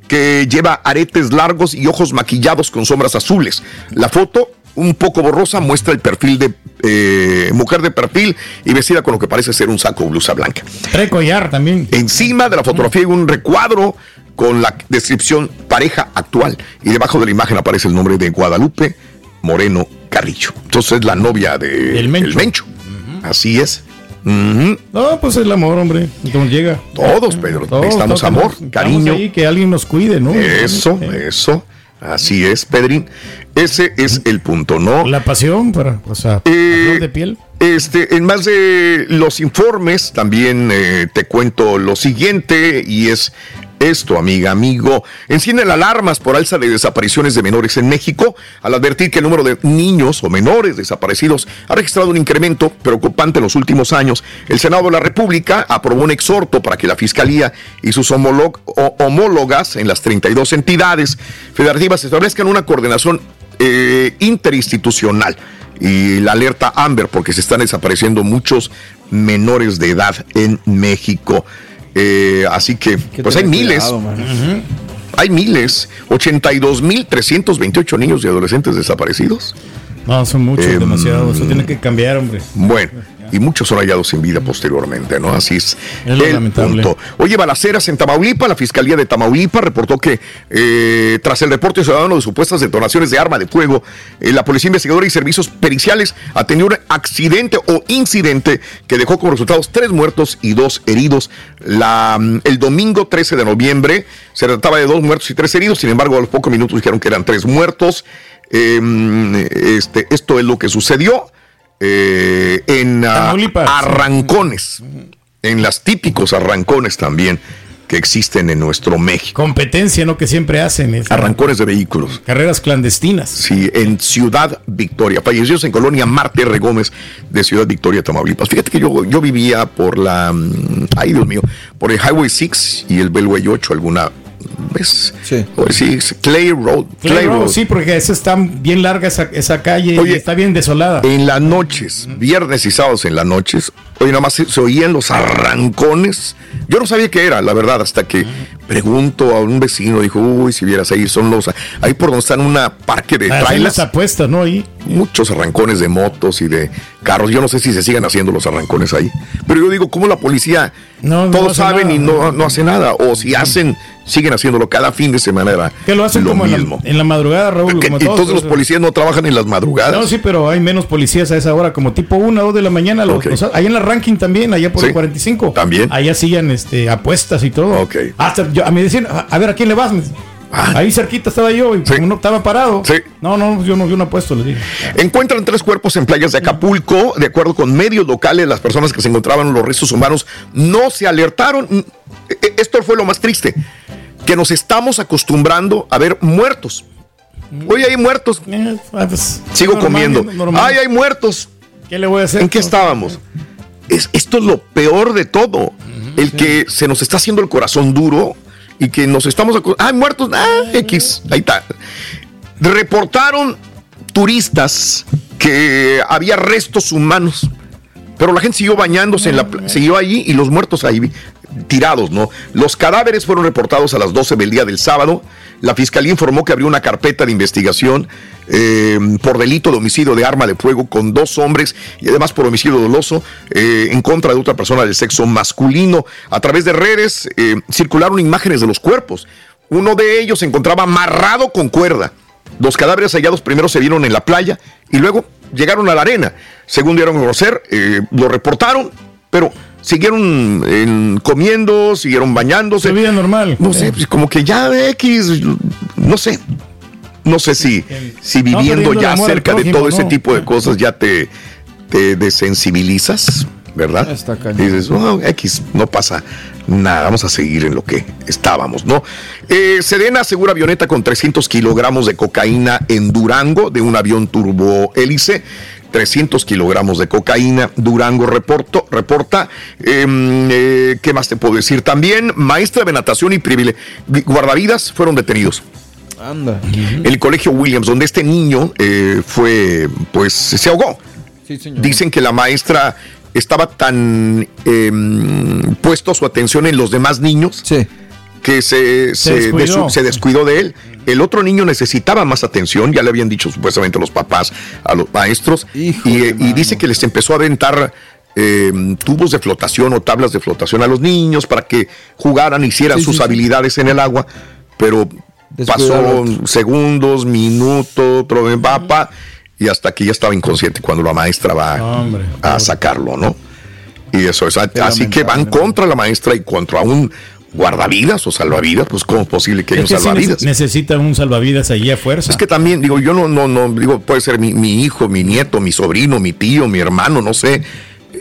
que lleva aretes largos y ojos maquillados con sombras azules. La foto un poco borrosa, muestra el perfil de eh, mujer de perfil y vestida con lo que parece ser un saco o blusa blanca. Trae collar también. Encima de la fotografía hay un recuadro con la descripción pareja actual y debajo de la imagen aparece el nombre de Guadalupe Moreno Carrillo. Entonces es la novia de El Mencho. Así es. No, pues el amor, hombre. Entonces llega. Todos, Pedro. Todos, Necesitamos todos amor, estamos cariño. ahí, que alguien nos cuide, ¿no? Eso, eso. Así es, Pedrín. Ese es el punto, ¿no? La pasión para, o sea, flor de piel. Este, en más de los informes, también eh, te cuento lo siguiente, y es esto, amiga, amigo. Encienden alarmas por alza de desapariciones de menores en México al advertir que el número de niños o menores desaparecidos ha registrado un incremento preocupante en los últimos años. El Senado de la República aprobó un exhorto para que la Fiscalía y sus homólogas en las 32 entidades federativas establezcan una coordinación eh, interinstitucional y la alerta Amber porque se están desapareciendo muchos menores de edad en México. Eh, así que, pues hay miles. cuidado. Hay miles, 82.328 niños y adolescentes desaparecidos. No, son muchos, Em, demasiados. Eso tiene que cambiar, hombre. Bueno, y muchos son hallados sin vida posteriormente, ¿no? Así es, el lamentable. punto. Oye, balaceras en Tamaulipas, la Fiscalía de Tamaulipas reportó que eh, tras el reporte ciudadano de supuestas detonaciones de arma de fuego, eh, la Policía Investigadora y Servicios Periciales atendió un accidente o incidente que dejó como resultados tres muertos y dos heridos. La, mm, el domingo 13 de noviembre se trataba de dos muertos y tres heridos, sin embargo, a los pocos minutos dijeron que eran tres muertos. Eh, este, esto es lo que sucedió eh, en arrancones, en las típicos arrancones también que existen en nuestro México. Competencia, ¿no? Que siempre hacen. es- Arrancones de vehículos. Carreras clandestinas. Sí, en Ciudad Victoria. Fallecidos en Colonia Marte R. Gómez de Ciudad Victoria, Tamaulipas. Fíjate que yo, yo vivía por la. mm, Ay, Dios mío. Por el Highway 6 y el Bellway 8 alguna vez. Sí. sí, Clay Road. Clay Road, sí, porque esa está bien larga esa, esa calle Oye, y está bien desolada. En las noches, viernes y sábados en las noches, oye, nada más se, se oían los arrancones. Yo no sabía qué era, la verdad, hasta que pregunto a un vecino, dijo, uy, si vieras ahí, son los, ahí por donde están una parque de Hacen trailers. las apuestas, ¿no? Ahí. Muchos arrancones de motos y de carros. Yo no sé si se siguen haciendo los arrancones ahí. Pero yo digo, ¿cómo la policía no todos hace saben nada. y no, no hace nada? O si hacen, siguen haciéndolo cada fin de semana. Era Que lo hacen lo como en la, mismo. en la madrugada, Raúl. Que- como y todos, todos los policías no trabajan en las madrugadas. No, sí, pero hay menos policías a esa hora, como tipo 1 o 2 de la mañana. Los, los- ahí en la ranking también, allá por Sí. el 45. También. Allá siguen este, apuestas y todo. Hasta yo, a mí decían, a, ver, ¿a quién le vas? Dice, Ahí cerquita estaba yo y uno estaba parado. No, no, yo no, yo no apuesto, les digo. Encuentran tres cuerpos en playas de Acapulco. De acuerdo con medios locales, las personas que se encontraban en los restos humanos no se alertaron. Mm, e- Esto fue lo más triste, que nos estamos acostumbrando a ver muertos. Hoy hay muertos. Sigo normal, comiendo. normal. Ay, hay muertos. ¿Qué le voy a hacer? ¿En qué estábamos? Es, esto es lo peor de todo. El que se nos está haciendo el corazón duro y que nos estamos... Ah, muertos. Ah, X. Ahí está. Reportaron turistas que había restos humanos. Pero la gente siguió bañándose en la siguió allí y los muertos ahí tirados, ¿no? Los cadáveres fueron reportados a las 12 del día del sábado. La fiscalía informó que abrió una carpeta de investigación eh, por delito de homicidio de arma de fuego con dos hombres y además por homicidio doloso eh, en contra de otra persona del sexo masculino. A través de redes eh, circularon imágenes de los cuerpos. Uno de ellos se encontraba amarrado con cuerda. Los cadáveres hallados primero se vieron en la playa y luego llegaron a la arena. Según dieron a conocer, lo reportaron, pero siguieron eh, comiendo, siguieron bañándose. vida normal. No sé, pues, como que ya X, no sé. No sé si, si viviendo ya cerca de todo ese no. tipo de cosas ya te, te desensibilizas, ¿verdad? Y dices, "Oh, X, no pasa nada, vamos a seguir en lo que estábamos, ¿no? Eh, Sedena asegura avioneta con 300 kilogramos de cocaína en Durango de un avión turbohélice. 300 kilogramos de cocaína. Durango reporto, reporta. em, eh, ¿Qué más te puedo decir? También maestra de natación y guardavidas fueron detenidos. Anda. El colegio Williams, donde este niño eh, fue, pues se ahogó. Sí, señor. Dicen que la maestra estaba tan em, puesto su atención en los demás niños que que se, se, de descuidó. su- se descuidó de él. El otro niño necesitaba más atención, ya le habían dicho supuestamente los papás a los maestros, y, eh, y dice que les empezó a aventar eh, tubos de flotación o tablas de flotación a los niños para que jugaran, hicieran Sí, sus sí, habilidades en el agua, pero Descuidó pasó segundos, minutos, otro de papa, y hasta que ya estaba inconsciente cuando la maestra va Hombre, a sacarlo, ¿no? Y eso es, así que van contra la maestra y contra un guardavidas o salvavidas, pues cómo es posible que haya un que salvavidas. nece- necesita un salvavidas allí a fuerza. Es que también, digo, yo no, no, no, digo, puede ser mi, mi hijo, mi nieto, mi sobrino, mi tío, mi hermano, no sé.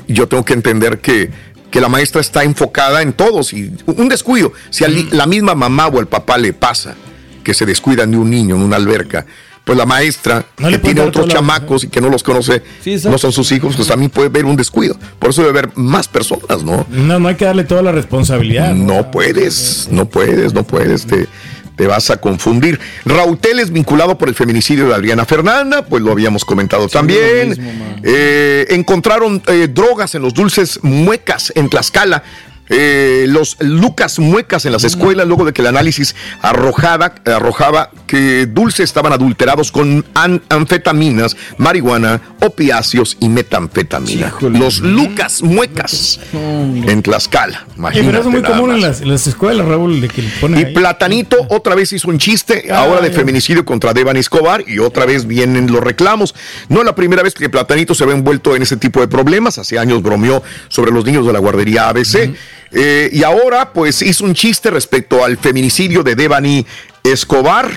Yo tengo que entender que, que la maestra está enfocada en todos y un descuido. Si a li- la misma mamá o el papá le pasa que se descuidan de un niño en una alberca, pues la maestra No que tiene otros la- chamacos y que no los conoce, no son sus hijos, pues también puede ver un descuido. Por eso debe haber más personas, ¿no? No, no hay que darle toda la responsabilidad. ¿no? No puedes, no puedes, no puedes, te, te vas a confundir. Rautel es vinculado por el feminicidio de Adriana Fernanda, pues lo habíamos comentado también. mismo. Eh, encontraron eh, drogas en los dulces muecas en Tlaxcala. Eh, los Lucas muecas en las escuelas luego de que el análisis arrojaba, arrojaba que dulces estaban adulterados con an- anfetaminas, marihuana, opiáceos y metanfetamina. Los Lucas muecas en Tlaxcala. Sí, pero eso es imagínate muy nada común en más. las, en las escuelas, Raúl, de que le ponen Y ahí. Platanito otra vez hizo un chiste, ahora de feminicidio contra Devan Escobar, y otra vez vienen los reclamos. No es la primera vez que Platanito se ve envuelto en ese tipo de problemas. Hace años bromeó sobre los niños de la guardería ABC. Eh, y ahora, pues, hizo un chiste respecto al feminicidio de Devani Escobar.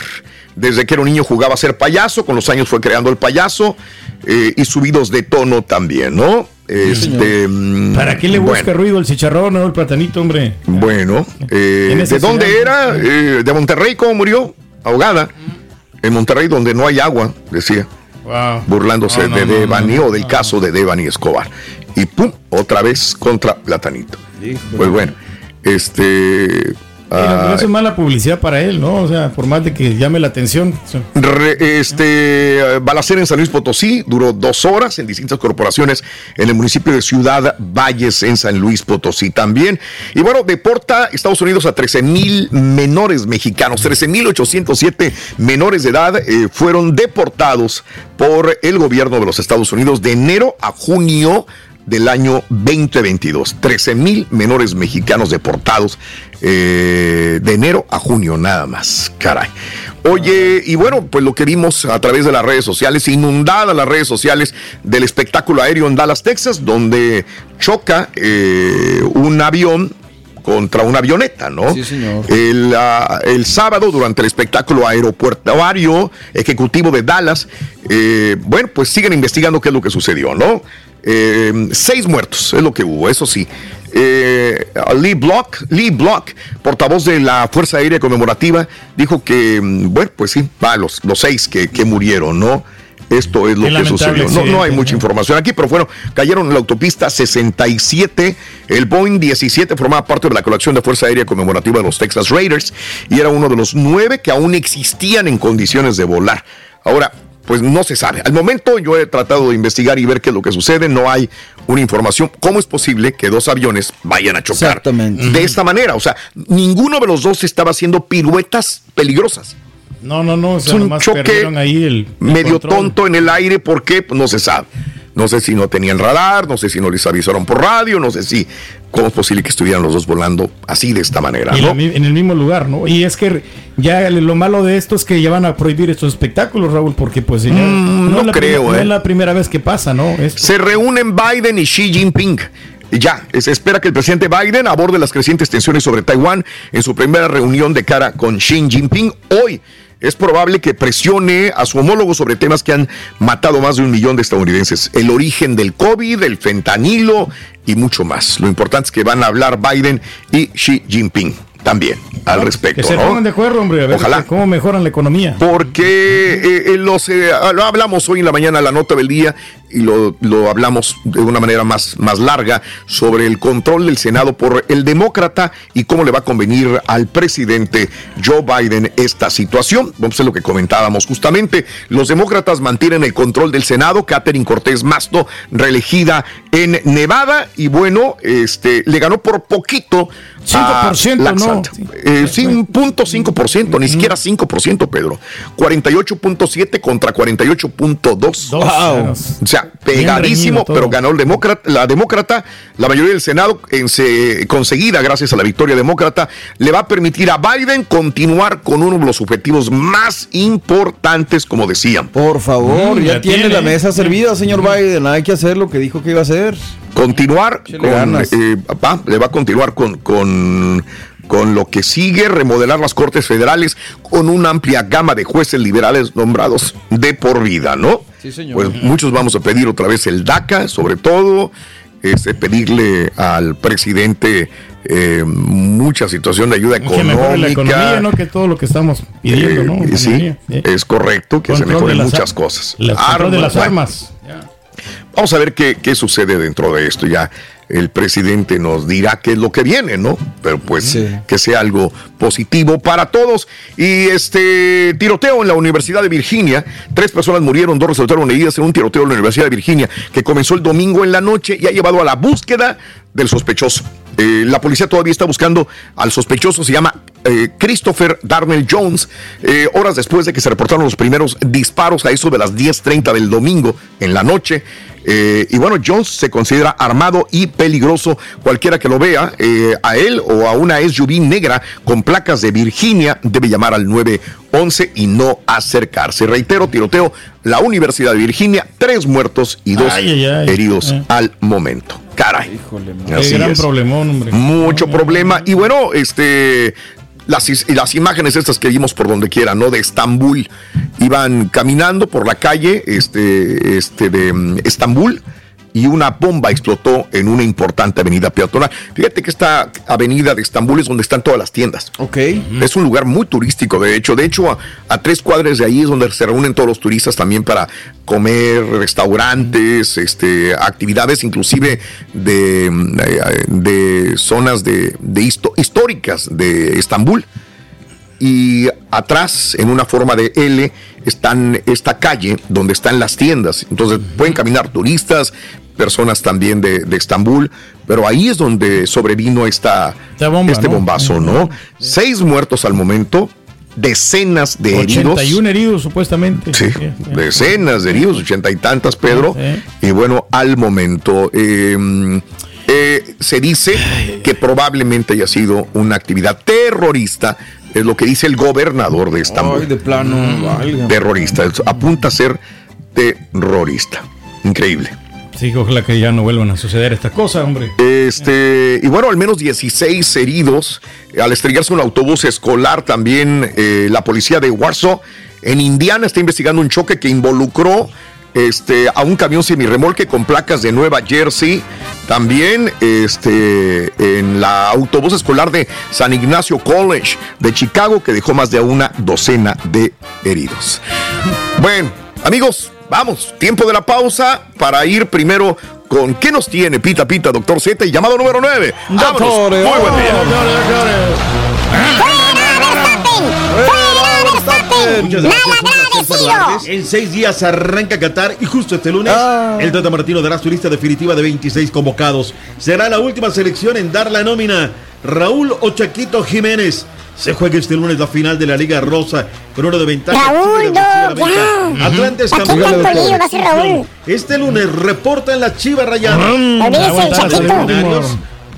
Desde que era un niño jugaba a ser payaso, con los años fue creando el payaso eh, y subidos de tono también, ¿no? Este, mm, ¿Para qué le busca bueno. ruido el chicharrón o el platanito, hombre? Bueno, eh, ¿Qué ¿de dónde era? Eh, de Monterrey, ¿cómo murió? Ahogada. En Monterrey, donde no hay agua, decía, Wow. burlándose No, no, de Devani no, o del caso de Devani Escobar. Y pum, otra vez contra Platanito. Pues bueno, este. Pero ah, es mala publicidad para él, ¿no? O sea, por más de que llame la atención. Re- este balacera en San Luis Potosí duró dos horas en distintas corporaciones en el municipio de Ciudad Valles en San Luis Potosí también. Y bueno, deporta Estados Unidos a 13 mil menores mexicanos, 13 mil 807 menores de edad eh, fueron deportados por el gobierno de los Estados Unidos de enero a junio del año 2022. 13 mil menores mexicanos deportados eh, de enero a junio nada más. Caray. Oye, y bueno, pues lo que vimos a través de las redes sociales, inundadas las redes sociales del espectáculo aéreo en Dallas, Texas, donde choca eh, un avión contra una avioneta, ¿no? Sí, señor. El, ah, el sábado, durante el espectáculo aeropuertuario ejecutivo de Dallas, eh, bueno, pues siguen investigando qué es lo que sucedió, ¿no? Eh, seis muertos, es lo que hubo, eso sí. Eh, Lee Block, Lee Block, portavoz de la Fuerza Aérea Conmemorativa, dijo que, mm, bueno, pues sí, va, los, los seis que, que murieron, ¿no? Esto es lo Qué que sucedió. No, no hay mucha información aquí, pero bueno, cayeron en la autopista 67. El Boeing 17 formaba parte de la colección de Fuerza Aérea Conmemorativa de los Texas Raiders y era uno de los nueve que aún existían en condiciones de volar. Ahora, pues no se sabe. Al momento yo he tratado de investigar y ver qué es lo que sucede. No hay una información. ¿Cómo es posible que dos aviones vayan a chocar Exactamente. de esta manera? O sea, ninguno de los dos estaba haciendo piruetas peligrosas. No, no, no. O sea, Es un choque ahí el, el medio control. tonto en el aire, ¿por qué? Pues no se sabe. No sé si no tenían radar, no sé si no les avisaron por radio, no sé si cómo es posible que estuvieran los dos volando así de esta manera, en, el mismo lugar, ¿no? Y es que ya lo malo de esto es que ya van a prohibir estos espectáculos, Raúl, porque pues ya Mm, no creo, prime- no ¿eh? es la primera vez que pasa, ¿no? Se reúnen Biden y Xi Jinping. Ya, se espera que el presidente Biden aborde las crecientes tensiones sobre Taiwán en su primera reunión de cara con Xi Jinping hoy. Es probable que presione a su homólogo sobre temas que han matado más de un millón de estadounidenses. El origen del COVID, el fentanilo y mucho más. Lo importante es que van a hablar Biden y Xi Jinping también al respecto. que se ¿no? pongan de acuerdo, hombre, a ver Ojalá. cómo mejoran la economía. Porque eh, eh, los, eh, lo hablamos hoy en la mañana, la nota del día, y lo, lo hablamos de una manera más, más larga, sobre el control del Senado por el demócrata y cómo le va a convenir al presidente Joe Biden esta situación. Vamos a lo que comentábamos justamente. Los demócratas mantienen el control del Senado. Catherine Cortés Masto, reelegida en Nevada, y bueno, este, le ganó por poquito. a 5%, Laxalt. ¿no? Eh, sí, un punto 5%, ni siquiera 5%, Pedro. 48.7 contra 48.2. Wow. O sea, pegadísimo, pero ganó el demócrata, la demócrata. La mayoría del Senado, en se- conseguida gracias a la victoria demócrata, le va a permitir a Biden continuar con uno de los objetivos más importantes, como decían. Por favor, Mm, ya, ya tiene, tiene. la mesa servida, señor Biden. Hay que hacer lo que dijo que iba a hacer. continuar con, eh, va- le va a continuar con, con, con lo que sigue, remodelar las cortes federales con una amplia gama de jueces liberales nombrados de por vida, ¿no? Sí, señor. Pues muchos vamos a pedir otra vez el DACA, sobre todo, este, pedirle al presidente eh, mucha situación de ayuda Que mejore la economía, económica. ¿no? Que todo lo que estamos pidiendo, Eh, ¿no? sí, eh. es correcto, que se mejoren muchas cosas. el control de las bueno. armas. Vamos a ver qué, qué sucede dentro de esto. Ya el presidente nos dirá qué es lo que viene, ¿no? Pero pues que sea algo positivo para todos. Y este tiroteo en la Universidad de Virginia. Tres personas murieron, dos resultaron heridas en un tiroteo en la Universidad de Virginia que comenzó el domingo en la noche y ha llevado a la búsqueda del sospechoso. Eh, la policía todavía está buscando al sospechoso, se llama eh, Christopher Darnell Jones, eh, horas después de que se reportaron los primeros disparos a eso de las 10.30 del domingo en la noche. Eh, y bueno, Jones se considera armado y peligroso. Cualquiera que lo vea, eh, a él o a una SUV negra con placas de Virginia, debe llamar al 911 y no acercarse. Reitero, tiroteo, la Universidad de Virginia, tres muertos y dos Ay, ay, ay. heridos Eh. al momento. Caray. Qué Así gran es. problemón, hombre. Mucho problema. Y bueno, este. Las, is- las imágenes estas que vimos por donde quiera, ¿no? De Estambul. Iban caminando por la calle este, este de mm, Estambul y una bomba explotó en una importante avenida peatonal. Fíjate que esta avenida de Estambul es donde están todas las tiendas. Ok. Es un lugar muy turístico, de hecho. De hecho, a, a tres cuadras de ahí es donde se reúnen todos los turistas también para comer, restaurantes, este, actividades inclusive de, mm, eh, de zonas de, de histo- históricas de Estambul. Y atrás, en una forma de L, están esta calle donde están las tiendas. Entonces pueden caminar turistas, personas también de, de Estambul, pero ahí es donde sobrevino esta, bomba, este ¿no? bombazo, ¿no? Seis muertos al momento, decenas de heridos. 81 heridos, supuestamente. Sí, decenas de heridos, ochenta y tantas, Pedro. Y bueno, al momento. eh, eh, se dice que probablemente haya sido una actividad terrorista, es lo que dice el gobernador de Estambul. Ay, de plano, válgame. Terrorista, apunta a ser terrorista. Increíble. Sí, ojalá que ya no vuelvan a suceder estas cosas, hombre. Este, y bueno, al menos 16 heridos al estrellarse un autobús escolar. También eh, la policía de Warsaw en Indiana está investigando un choque que involucró este, a un camión semirremolque con placas de Nueva Jersey. También este, en la autobús escolar de San Ignacio College de Chicago que dejó más de una docena de heridos. Bueno, amigos, vamos, tiempo de la pausa para ir primero con qué nos tiene Pita Pita, doctor Z y llamado número 9. Vámonos. Doctores, Muy buen día. Gracias. En seis días arranca Qatar y justo este lunes el Tata Martino dará su lista definitiva de 26 convocados. Será la última selección en dar la nómina. Raúl Ochaquito Jiménez. Se juega este lunes la final de la Liga Rosa con oro de ventaja. Raúl, no, ya. Atlanta es ¿Para qué campeón va a ser Raúl? Este lunes reporta en la Chiva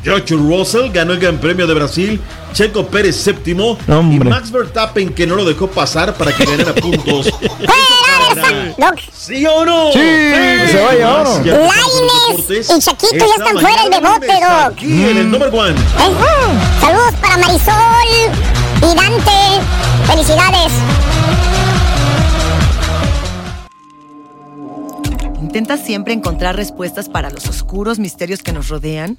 Mm. George Russell ganó el Gran Premio de Brasil, Checo Pérez séptimo y Max Verstappen que no lo dejó pasar para que ganara puntos. ¿Sí o no? Sí, que se vaya. Lainez y Chaquito ya están fuera del bote, Doc. Aquí en el number one. Saludos para Marisol y Dante. Felicidades. ¿Intentas siempre encontrar respuestas para los oscuros misterios que nos rodean?